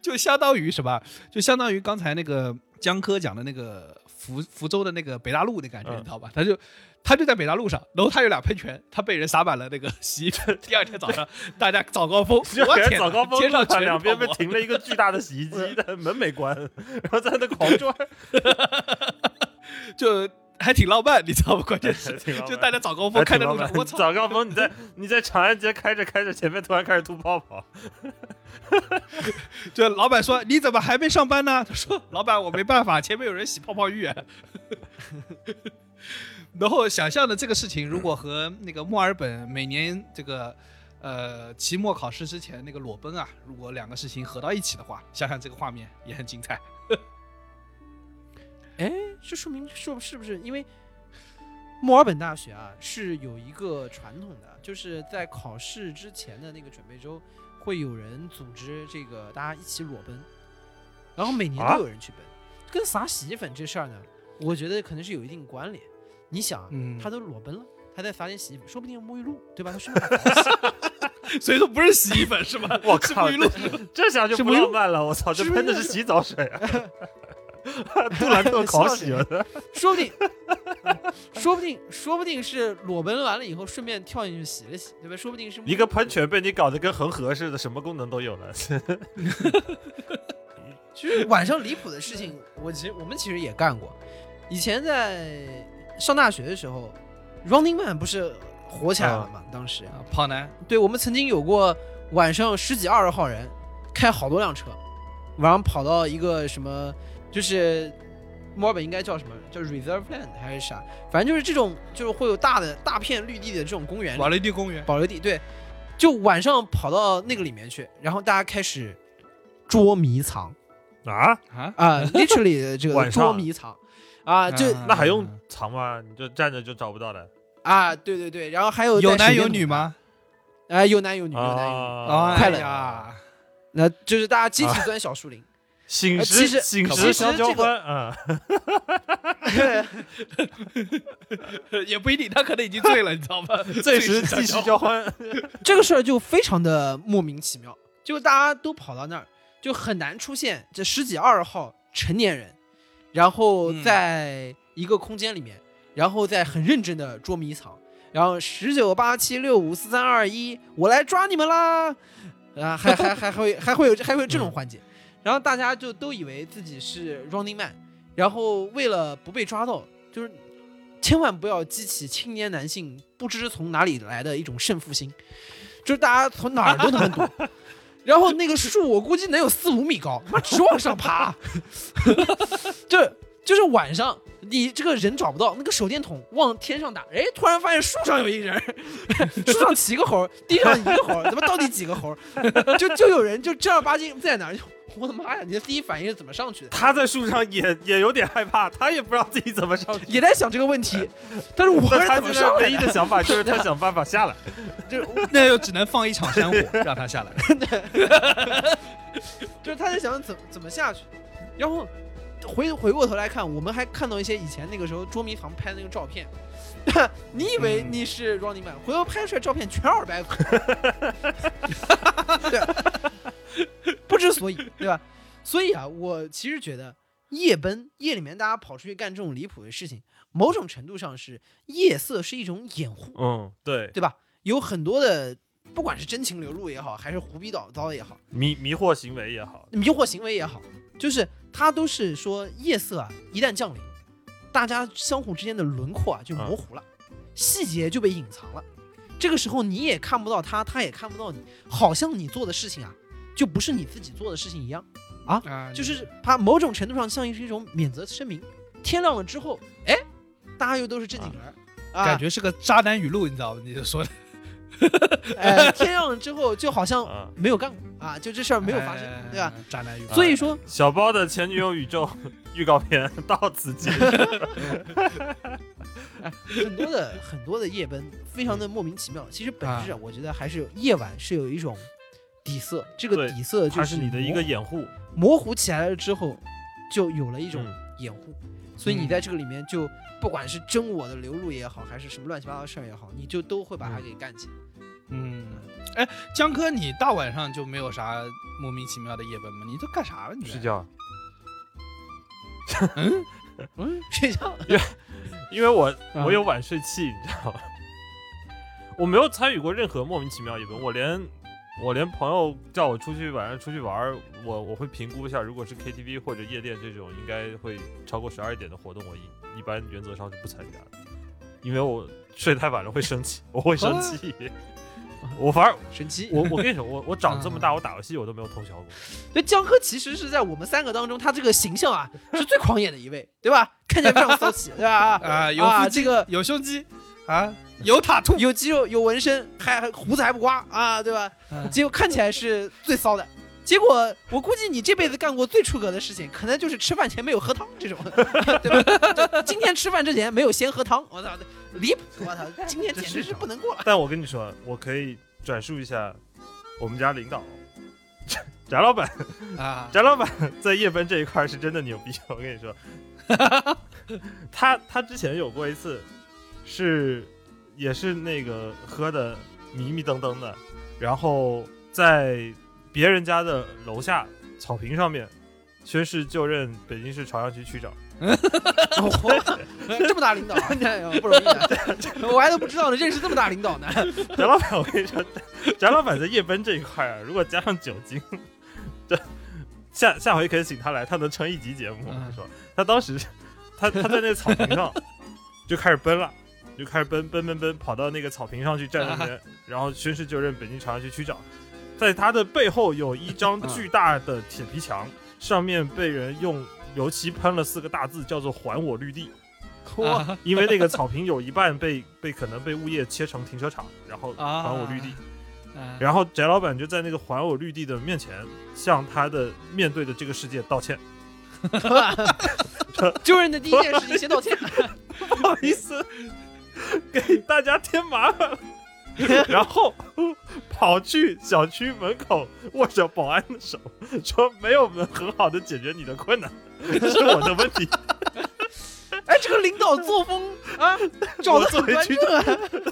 就相当于什么？就相当于刚才那个江科讲的那个福福州的那个北大路那感觉，嗯你知道吧？他就他就在北大路上，然后他有俩喷泉，他被人洒满了那个洗衣粉。第二天早上，大家早高峰，[LAUGHS] 早高峰街上全是路上两边被停了一个巨大的洗衣机，但门没关，然后在那狂转，[LAUGHS] 就还挺浪漫，你知道吗？关键是就大家早高峰还看在路上，我操！早高峰你在你在长安街开着开着，前面突然开始吐泡泡，[LAUGHS] 就老板说你怎么还没上班呢？他说老板我没办法，前面有人洗泡泡浴。[LAUGHS] 然后想象的这个事情，如果和那个墨尔本每年这个呃期末考试之前那个裸奔啊，如果两个事情合到一起的话，想想这个画面也很精彩。[LAUGHS] 哎，这说明说是不是因为墨尔本大学啊是有一个传统的，就是在考试之前的那个准备周，会有人组织这个大家一起裸奔，然后每年啊都有人去奔，跟撒洗衣粉这事儿呢，我觉得可能是有一定关联。你想他都裸奔了，他再撒点洗衣粉，说不定有沐浴露，对吧？[LAUGHS] 他顺便把头洗所以说不是洗衣粉是吗？[LAUGHS] 我靠沐浴露。这下就不浪漫了，我操，这是不是喷的是洗澡水啊！[LAUGHS] 杜兰特烤洗了，[LAUGHS] 说不定，说不定，说不定是裸奔完了以后顺便跳进去洗了洗，对吧？说不定是一个喷泉被你搞得跟恒河似的，什么功能都有了。其实晚上离谱的事情，我其实我们其实也干过。以前在上大学的时候，Running Man 不是火起来了嘛？当时，啊跑男对我们曾经有过晚上十几二十号人开好多辆车，晚上跑到一个什么，就是墨尔本应该叫什么叫 Reserve Land 还是啥？反正就是这种，就是会有大的大片绿地的这种公园里，保利地公园，保留地，对，就晚上跑到那个里面去，然后大家开始捉迷藏啊啊啊，literally 的这个捉迷藏啊，就啊那还用藏吗？你就站着就找不到的。啊，对对对，然后还有有男有女吗？啊，有男有女，有男有女，啊，快乐啊！那就是大家集体钻小树林。醒时醒时相交这个欢啊！[LAUGHS] 也不一定，他可能已经醉了，你知道吗？[LAUGHS] 醉时继续交欢，[LAUGHS] 这个事儿就非常的莫名其妙，就大家都跑到那儿，就很难出现这十几二十号成年人，然后嗯在一个空间里面，然后在很认真的捉迷藏，然后十九八七六五四三二一，我来抓你们啦！啊，还还还会还会有还会有这种环节，然后大家就都以为自己是 Running Man，然后为了不被抓到，就是千万不要激起青年男性不知从哪里来的一种胜负心，就是大家从哪儿都能躲。[LAUGHS] 然后那个树，我估计能有四五米高，妈直往上爬。[LAUGHS] 就就是晚上，你这个人找不到，那个手电筒往天上打，哎，突然发现树上有一人，[LAUGHS] 树上七个猴，地上一个猴，怎么到底几个猴？就就有人就正儿八经在哪儿，就我的妈呀！你的第一反应是怎么上去的？他在树上也也有点害怕，他也不知道自己怎么上去。也在想这个问题，但是我是怎么那他现在上来的？唯一的想法就是他 [LAUGHS] 想办法下来。就 [LAUGHS] 那又只能放一场山火 [LAUGHS] 让他下来。就是他在想怎么怎么下去，然后回回过头来看，我们还看到一些以前那个时候捉迷藏拍的那个照片，你以为你是 Running Man，回头拍出来照片全二百五，对，[LAUGHS] 不知所以，对吧？所以啊，我其实觉得夜奔夜里面大家跑出去干这种离谱的事情，某种程度上是夜色是一种掩护，嗯，对，对吧？有很多的，不管是真情流露也好，还是胡逼倒糟也好，迷迷惑行为也好，迷惑行为也好，就是它都是说夜色啊，一旦降临，大家相互之间的轮廓啊就模糊了，细节就被隐藏了。这个时候你也看不到他，他也看不到你，好像你做的事情啊，就不是你自己做的事情一样啊，啊，就是它某种程度上像是一种免责声明。天亮了之后，哎，大家又都是正经人，啊感觉是个渣男语录，你知道吗？你就说的哎，[LAUGHS] 天亮了之后就好像啊没有干过啊，就这事儿没有发生，对吧？？渣男语录，所以说，小包的前女友宇宙预告片到此结束。[LAUGHS] 很多的很多的夜奔非常的莫名其妙。其实本质啊，我觉得还是夜晚是有一种底色，这个底色就它是你的一个掩护，模糊起来了之后，就有了一种嗯掩护。所以你在这个里面就不管是真我的流露也好，还是什么乱七八糟的事儿也好，你就都会把它给干起来。嗯，哎，江哥，你大晚上就没有啥莫名其妙的夜奔吗？你都干啥了？你睡觉。嗯 [LAUGHS] 嗯，睡觉。[LAUGHS] 因为我啊我有晚睡器，你知道吗？[LAUGHS] 我没有参与过任何莫名其妙夜奔，我连我连朋友叫我出去晚上出去玩儿，我我会评估一下，如果是 KTV 或者夜店这种应该会超过十二点的活动，我一一般原则上是不参加的，因为我睡太晚了会生气，我会生气。我反而神奇。我我跟你说，我我长这么大，我打游戏我都没有通宵过。对，江科其实是在我们三个当中，他这个形象啊是最狂野的一位，对吧？看起来非常骚气，对吧？[LAUGHS] 啊，有啊这个有胸肌啊，有塔兔，有肌肉，有纹身，还还胡子还不刮啊，对吧？嗯结果看起来是最骚的。结果我估计你这辈子干过最出格的事情，可能就是吃饭前没有喝汤这种，[LAUGHS] 对吧？今天吃饭之前没有先喝汤，我操，离谱！我操，今天简直是不能过了。但我跟你说，我可以转述一下我们家领导 [LAUGHS] 翟老板，啊，翟老板在夜奔这一块是真的牛逼。我跟你说，[LAUGHS] 他他之前有过一次，是也是那个喝的迷迷瞪瞪的，然后在别人家的楼下草坪上面宣誓就任北京市朝阳区区长。哦 [LAUGHS] 这么大领导不容易啊！我还都不知道呢，认识这么大领导呢。翟老板，我跟你说，翟老板在夜奔这一块啊，如果加上酒精，这下下回可以请他来，他能撑一集节目。我跟你说，他当时他他在那草坪上就开始奔了，就开始奔奔奔奔，跑到那个草坪上去站那边，[LAUGHS] 然后宣誓就任北京朝阳区区长。在他的背后有一张巨大的铁皮墙，上面被人用油漆喷了四个大字，叫做“还我绿地 [LAUGHS] ”。哇，因为那个 [LAUGHS] 草坪有一半被被可能被物业切成停车场，然后啊还我绿地。啊然后翟老板就在那个还我绿地的面前，向他的面对的这个世界道歉。就任的第一件事情先道歉。不好意思，[LAUGHS] 给大家添麻烦了。[LAUGHS] 然后跑去小区门口握着保安的手，说没有能很好的解决你的困难，[LAUGHS] 是我的问题。哎，这个领导作风啊，找的很端正啊。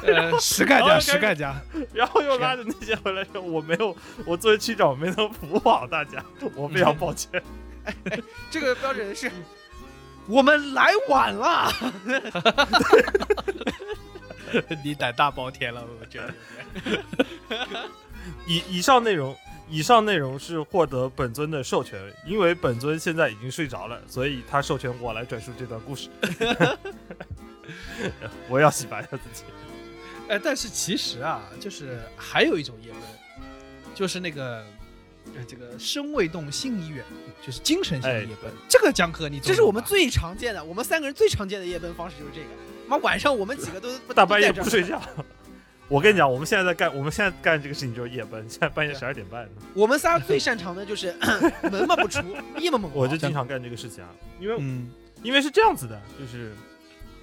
呃，实干家，实干家，然后又拉着那些回来说，我没有，我作为区长我没能服务好大家，我非常抱歉。这个标准是，我们来晚了。[LAUGHS] 你胆大包天了，我觉得。[LAUGHS] 以以上内容，以上内容是获得本尊的授权，因为本尊现在已经睡着了，所以他授权我来转述这段故事。[LAUGHS] 我要洗白一下自己。哎，但是其实啊，就是还有一种夜奔，就是那个。呃，这个身未动，心已远，就是精神性的夜奔。这个江科，你这是我们最常见的，我们三个人最常见的夜奔方式就是这个。妈，晚上我们几个都大半夜不睡觉。我跟你讲，我们现在在干，我们现在干这个事情就是夜奔，现在半夜十二点半。我们仨最擅长的就是 [LAUGHS] 门嘛不出，夜嘛猛。我就经常干这个事情啊，因为、嗯、因为是这样子的，就是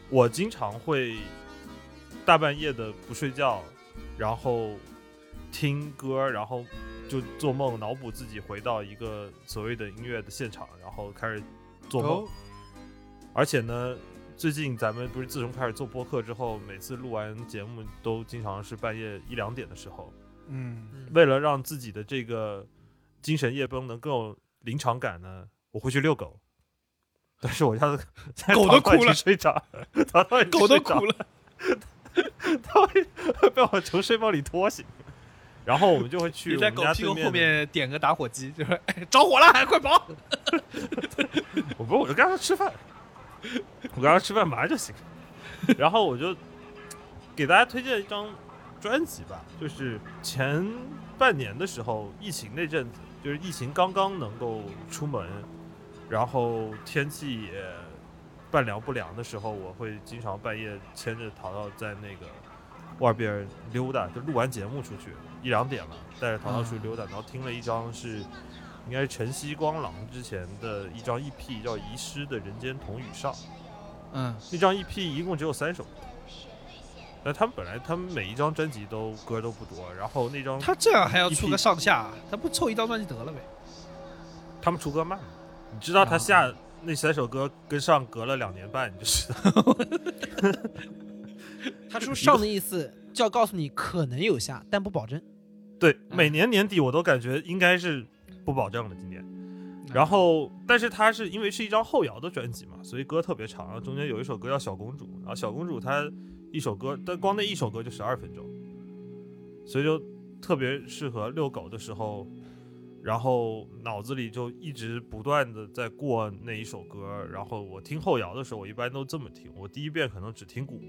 我经常会大半夜的不睡觉，然后听歌，然后就做梦，脑补自己回到一个所谓的音乐的现场，然后开始做梦。哦而且呢，最近咱们不是自从开始做播客之后，每次录完节目都经常是半夜一两点的时候。嗯，为了让自己的这个精神夜奔能更有临场感呢，我会去遛狗。但是我家的 [LAUGHS] 狗都哭了睡着，淘淘已经狗都哭了。[LAUGHS] 它会被我从睡梦里拖醒。然后我们就会去你在狗屁股后面点个打火机，就是哎着火了，快跑！[LAUGHS] 我不是，我就跟他吃饭，[LAUGHS] 我刚刚吃饭马上就行。然后我就给大家推荐一张专辑吧，就是前半年的时候，疫情那阵子，就是疫情刚刚能够出门，然后天气也半凉不凉的时候，我会经常半夜牵着淘淘在那个外边溜达，就录完节目出去一两点了，带着淘淘出去溜达，然后听了一张是。应该是晨曦光廊之前的一张 EP，叫《遗失的人间童语上》。嗯，那张 EP 一共只有三首歌，但他们本来他们每一张专辑都歌都不多，然后那张他这样还要出个上下，他不凑一张专辑得了呗？他们出歌慢，你知道他下那三首歌跟上隔了两年半，你就知道。[LAUGHS] 他出上的意思就要告诉你可能有下，但不保证。对，每年年底我都感觉应该是不保证了今年。然后，但是它是因为是一张后摇的专辑嘛，所以歌特别长，中间有一首歌叫《小公主》，然后小公主它一首歌，但光那一首歌就十二分钟，所以就特别适合遛狗的时候，然后脑子里就一直不断的在过那一首歌，然后我听后摇的时候，我一般都这么听，我第一遍可能只听鼓，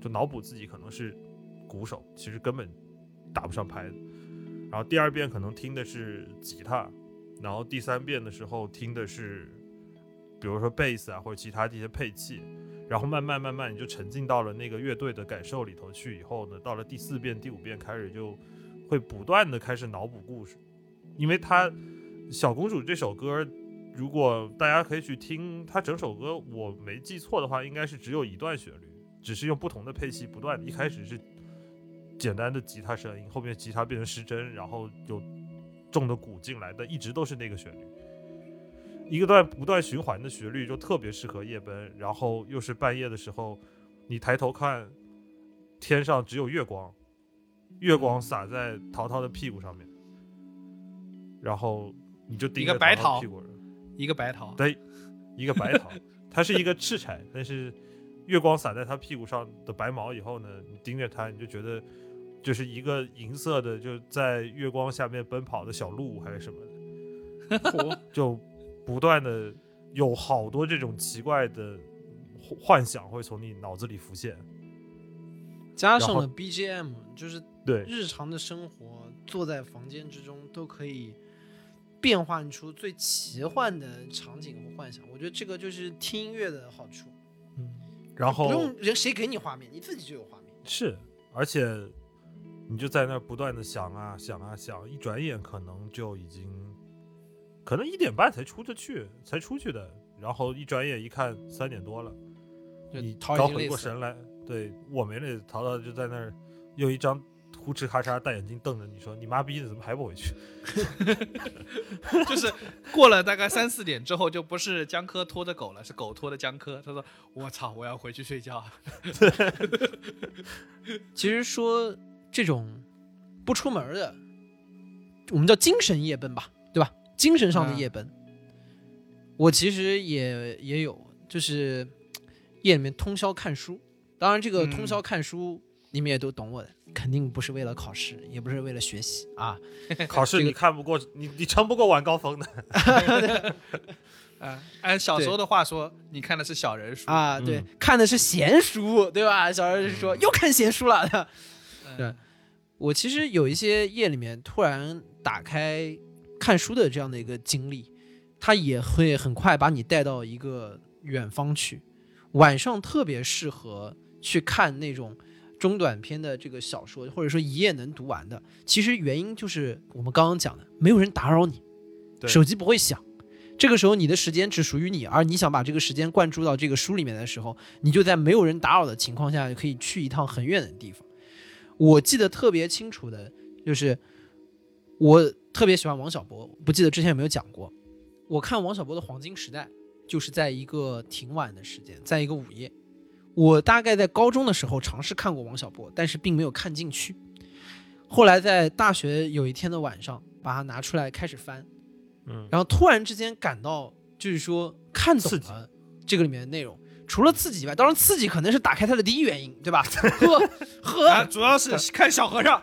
就脑补自己可能是鼓手，其实根本打不上拍子，然后第二遍可能听的是吉他。然后第三遍的时候听的是，比如说贝斯啊或者其他这些配器，然后慢慢慢慢你就沉浸到了那个乐队的感受里头去。以后呢，到了第四遍、第五遍开始就会不断的开始脑补故事，因为它《小公主》这首歌，如果大家可以去听它整首歌，我没记错的话，应该是只有一段旋律，只是用不同的配器不断。一开始是简单的吉他声音，后面吉他变成失真，然后有。重的鼓进来但一直都是那个旋律，一个段不断循环的旋律就特别适合夜奔，然后又是半夜的时候，你抬头看天上只有月光，月光洒在淘淘的屁股上面，然后你就盯着一个白桃屁股，一个白桃，对，一个白桃，它是一个赤柴，但是月光洒在它屁股上的白毛以后呢，你盯着它，你就觉得。就是一个银色的，就在月光下面奔跑的小鹿还是什么的，[LAUGHS] 就不断的有好多这种奇怪的幻想会从你脑子里浮现，加上了 BGM，就是对日常的生活，坐在房间之中都可以变换出最奇幻的场景和幻想。我觉得这个就是听音乐的好处。嗯，然后不用人谁给你画面，你自己就有画面。是，而且。你就在那儿不断的想啊想啊想，一转眼可能就已经，可能一点半才出得去，才出去的，然后一转眼一看三点多了，你刚回过神来，对我没累，淘淘就在那儿用一张呼哧咔嚓大眼睛瞪着你说：“你妈逼的，怎么还不回去？[LAUGHS] ”就是过了大概三四点之后，就不是江科拖着狗了，是狗拖着江科。他说：“我操，我要回去睡觉。[LAUGHS] [LAUGHS] ”其实说。这种不出门的，我们叫精神夜奔吧，对吧？精神上的夜奔，嗯、我其实也也有，就是夜里面通宵看书。当然，这个通宵看书，嗯、你们也都懂我的，肯定不是为了考试，也不是为了学习啊。[LAUGHS] 考试你看不过，你你撑不过晚高峰的。[LAUGHS] 啊，按小时候的话说，你看的是小人书啊，对，嗯、看的是闲书，对吧？小人说、嗯、又看闲书了，对。[LAUGHS] 我其实有一些夜里面突然打开看书的这样的一个经历，它也会很快把你带到一个远方去。晚上特别适合去看那种中短篇的这个小说，或者说一夜能读完的。其实原因就是我们刚刚讲的，没有人打扰你，手机不会响。这个时候你的时间只属于你，而你想把这个时间灌注到这个书里面的时候，你就在没有人打扰的情况下，可以去一趟很远的地方。我记得特别清楚的就是，我特别喜欢王小波，不记得之前有没有讲过。我看王小波的《黄金时代》，就是在一个挺晚的时间，在一个午夜。我大概在高中的时候尝试看过王小波，但是并没有看进去。后来在大学有一天的晚上，把它拿出来开始翻，嗯，然后突然之间感到，就是说看懂了这个里面的内容。除了刺激以外，当然刺激可能是打开它的第一原因，对吧？呵呵、啊，主要是看小和尚。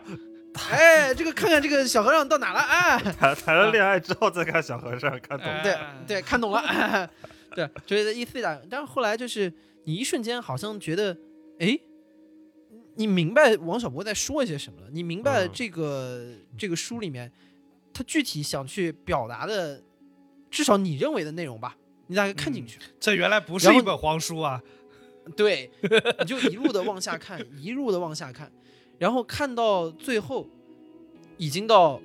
哎，这个看看这个小和尚到哪了？哎，谈谈了恋爱之后再看小和尚，看懂了。对对，看懂了。[LAUGHS] 哎、对，觉得一次打，但是后来就是你一瞬间好像觉得，哎，你明白王小波在说一些什么了？你明白这个、嗯、这个书里面他具体想去表达的，至少你认为的内容吧？你大概看进去、嗯，这原来不是一本黄书啊！[LAUGHS] 对，你就一路的往下看，一路的往下看，然后看到最后，已经到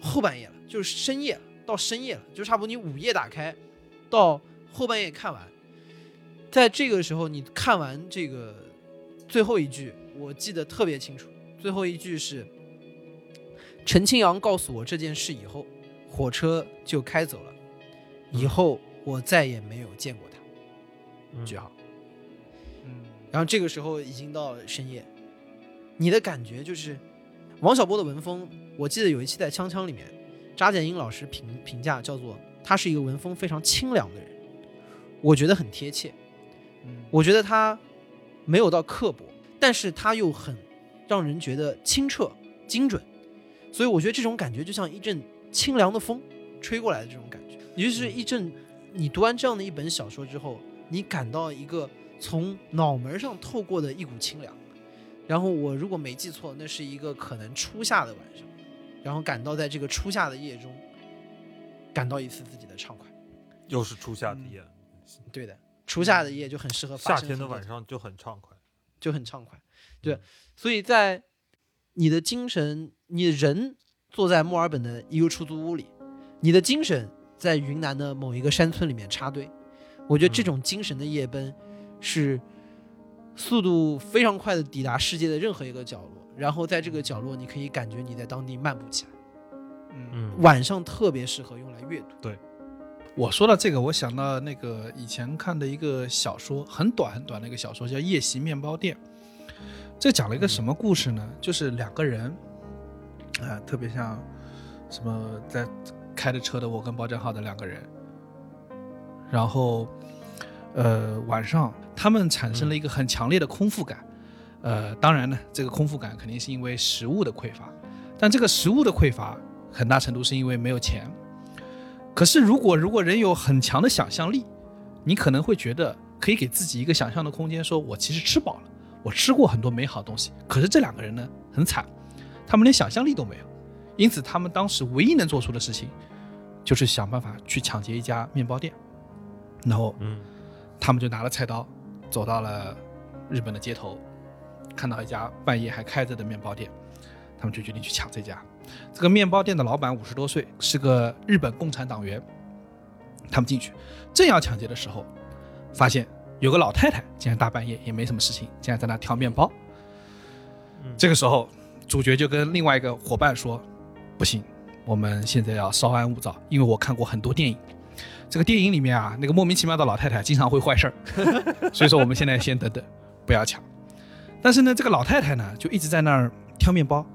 后半夜了，就是深夜了，到深夜了，就差不多你午夜打开，到后半夜看完，在这个时候你看完这个最后一句，我记得特别清楚，最后一句是陈清扬告诉我这件事以后，火车就开走了，以后。我再也没有见过他，句号。嗯，然后这个时候已经到了深夜，你的感觉就是，王小波的文风，我记得有一期在《锵锵》里面，扎建英老师评评价叫做他是一个文风非常清凉的人，我觉得很贴切。嗯，我觉得他没有到刻薄，但是他又很让人觉得清澈精准，所以我觉得这种感觉就像一阵清凉的风吹过来的这种感觉，也就是一阵。你读完这样的一本小说之后，你感到一个从脑门上透过的一股清凉。然后我如果没记错，那是一个可能初夏的晚上，然后感到在这个初夏的夜中，感到一次自己的畅快。又是初夏的夜，嗯、对的，初夏的夜就很适合发夏天的晚上就很畅快，就很畅快。对，嗯、所以在你的精神，你的人坐在墨尔本的一个出租屋里，你的精神。在云南的某一个山村里面插队，我觉得这种精神的夜奔，是速度非常快的抵达世界的任何一个角落，然后在这个角落，你可以感觉你在当地漫步起来。嗯，晚上特别适合用来阅读。对，我说到这个，我想到那个以前看的一个小说，很短很短的一个小说，叫《夜袭面包店》。这讲了一个什么故事呢？就是两个人，啊，特别像什么在。开着车的我跟包正浩的两个人，然后，呃，晚上他们产生了一个很强烈的空腹感，呃，当然呢，这个空腹感肯定是因为食物的匮乏，但这个食物的匮乏很大程度是因为没有钱。可是如果如果人有很强的想象力，你可能会觉得可以给自己一个想象的空间，说我其实吃饱了，我吃过很多美好东西。可是这两个人呢，很惨，他们连想象力都没有。因此，他们当时唯一能做出的事情，就是想办法去抢劫一家面包店。然后，嗯，他们就拿了菜刀，走到了日本的街头，看到一家半夜还开着的面包店，他们就决定去抢这家。这个面包店的老板五十多岁，是个日本共产党员。他们进去，正要抢劫的时候，发现有个老太太，竟然大半夜也没什么事情，竟然在那挑面包。这个时候，主角就跟另外一个伙伴说。不行，我们现在要稍安勿躁，因为我看过很多电影，这个电影里面啊，那个莫名其妙的老太太经常会坏事儿，[LAUGHS] 所以说我们现在先等等，不要抢。但是呢，这个老太太呢，就一直在那儿挑面包，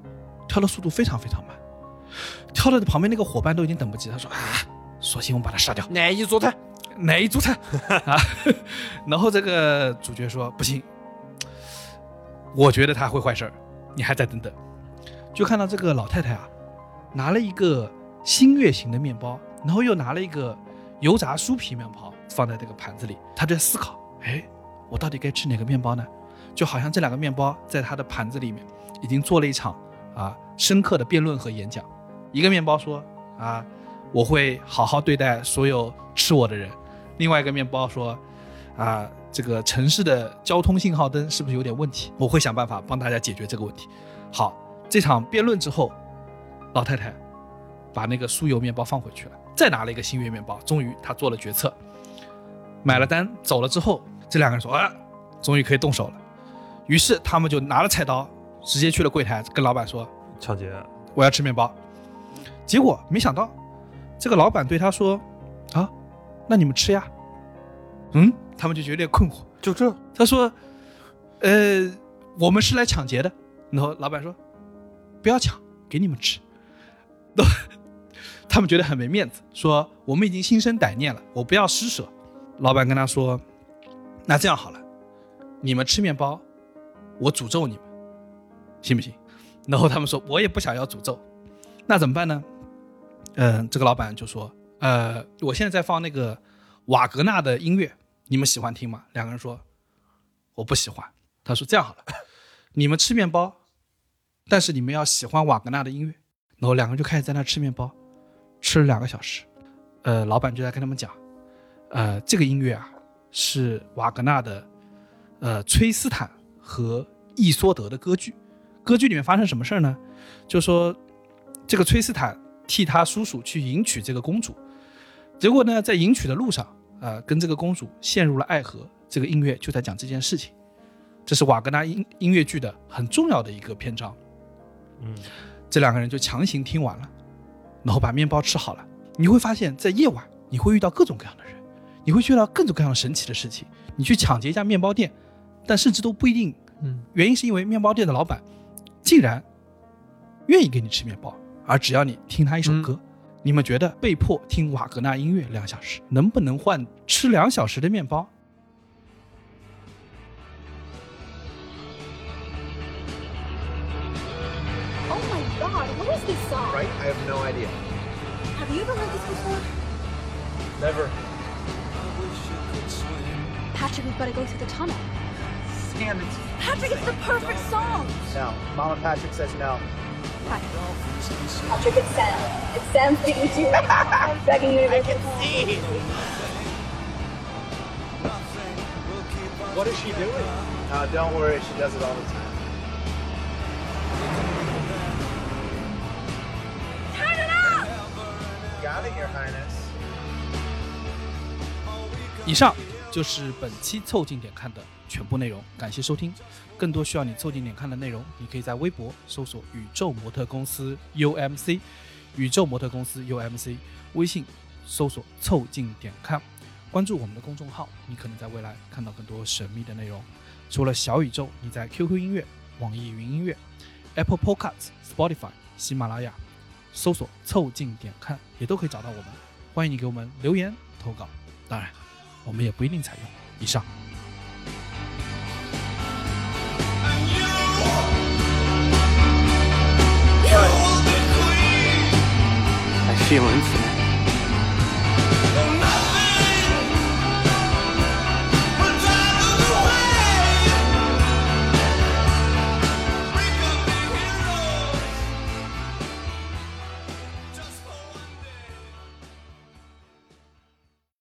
挑的速度非常非常慢，挑的旁边那个伙伴都已经等不及，他说啊，索性我们把他杀掉，哪一桌菜？哪一桌菜啊？[LAUGHS] 然后这个主角说不行，我觉得他会坏事儿，你还再等等。就看到这个老太太啊。拿了一个新月形的面包，然后又拿了一个油炸酥皮面包放在这个盘子里，他在思考：哎，我到底该吃哪个面包呢？就好像这两个面包在他的盘子里面已经做了一场啊深刻的辩论和演讲。一个面包说：啊，我会好好对待所有吃我的人；另外一个面包说：啊，这个城市的交通信号灯是不是有点问题？我会想办法帮大家解决这个问题。好，这场辩论之后。老太太把那个酥油面包放回去了，再拿了一个新月面包。终于，她做了决策，买了单走了之后，这两个人说：“啊，终于可以动手了。”于是他们就拿了菜刀，直接去了柜台，跟老板说：“抢劫，我要吃面包。”结果没想到，这个老板对他说：“啊，那你们吃呀。”嗯，他们就有点困惑。就这？他说，呃，我们是来抢劫的。然后老板说，不要抢，给你们吃。都，[LAUGHS] 他们觉得很没面子，说我们已经心生歹念了，我不要施舍。老板跟他说，那这样好了，你们吃面包，我诅咒你们，行不行？然后他们说，我也不想要诅咒，那怎么办呢？嗯，这个老板就说，呃，我现在在放那个瓦格纳的音乐，你们喜欢听吗？两个人说，我不喜欢。他说这样好了，[LAUGHS] 你们吃面包，但是你们要喜欢瓦格纳的音乐。然后两个人就开始在那吃面包，吃了两个小时。呃，老板就在跟他们讲，呃，这个音乐啊是瓦格纳的，呃，崔斯坦和伊索德的歌剧。歌剧里面发生什么事儿呢？就说这个崔斯坦替他叔叔去迎娶这个公主，结果呢，在迎娶的路上，呃，跟这个公主陷入了爱河。这个音乐就在讲这件事情，这是瓦格纳音音乐剧的很重要的一个篇章。嗯，这两个人就强行听完了，然后把面包吃好了。你会发现在夜晚，你会遇到各种各样的人，你会遇到各种各样神奇的事情。你去抢劫一家面包店，但甚至都不一定。嗯，原因是因为面包店的老板竟然愿意给你吃面包，而只要你听他一首歌。你们觉得被迫听瓦格纳音乐两小时，能不能换吃两小时的面包？Never. Patrick, we've got to go through the tunnel. Sam, it's Patrick, it's the perfect song! no. Mama Patrick says no. Patrick, it's Sam. It's Sam speaking to you. I'm begging you to go through What is she doing? Uh, don't worry, she does it all the time. 以上就是本期凑近点看的全部内容，感谢收听。更多需要你凑近点看的内容，你可以在微博搜索“宇宙模特公司 UMC”，宇宙模特公司 UMC，微信搜索“凑近点看”，关注我们的公众号，你可能在未来看到更多神秘的内容。除了小宇宙，你在 QQ 音乐、网易云音乐、Apple Podcasts、Spotify、喜马拉雅搜索“凑近点看”也都可以找到我们。欢迎你给我们留言投稿，当然。我们也不一定采用。以上。I feel infinite.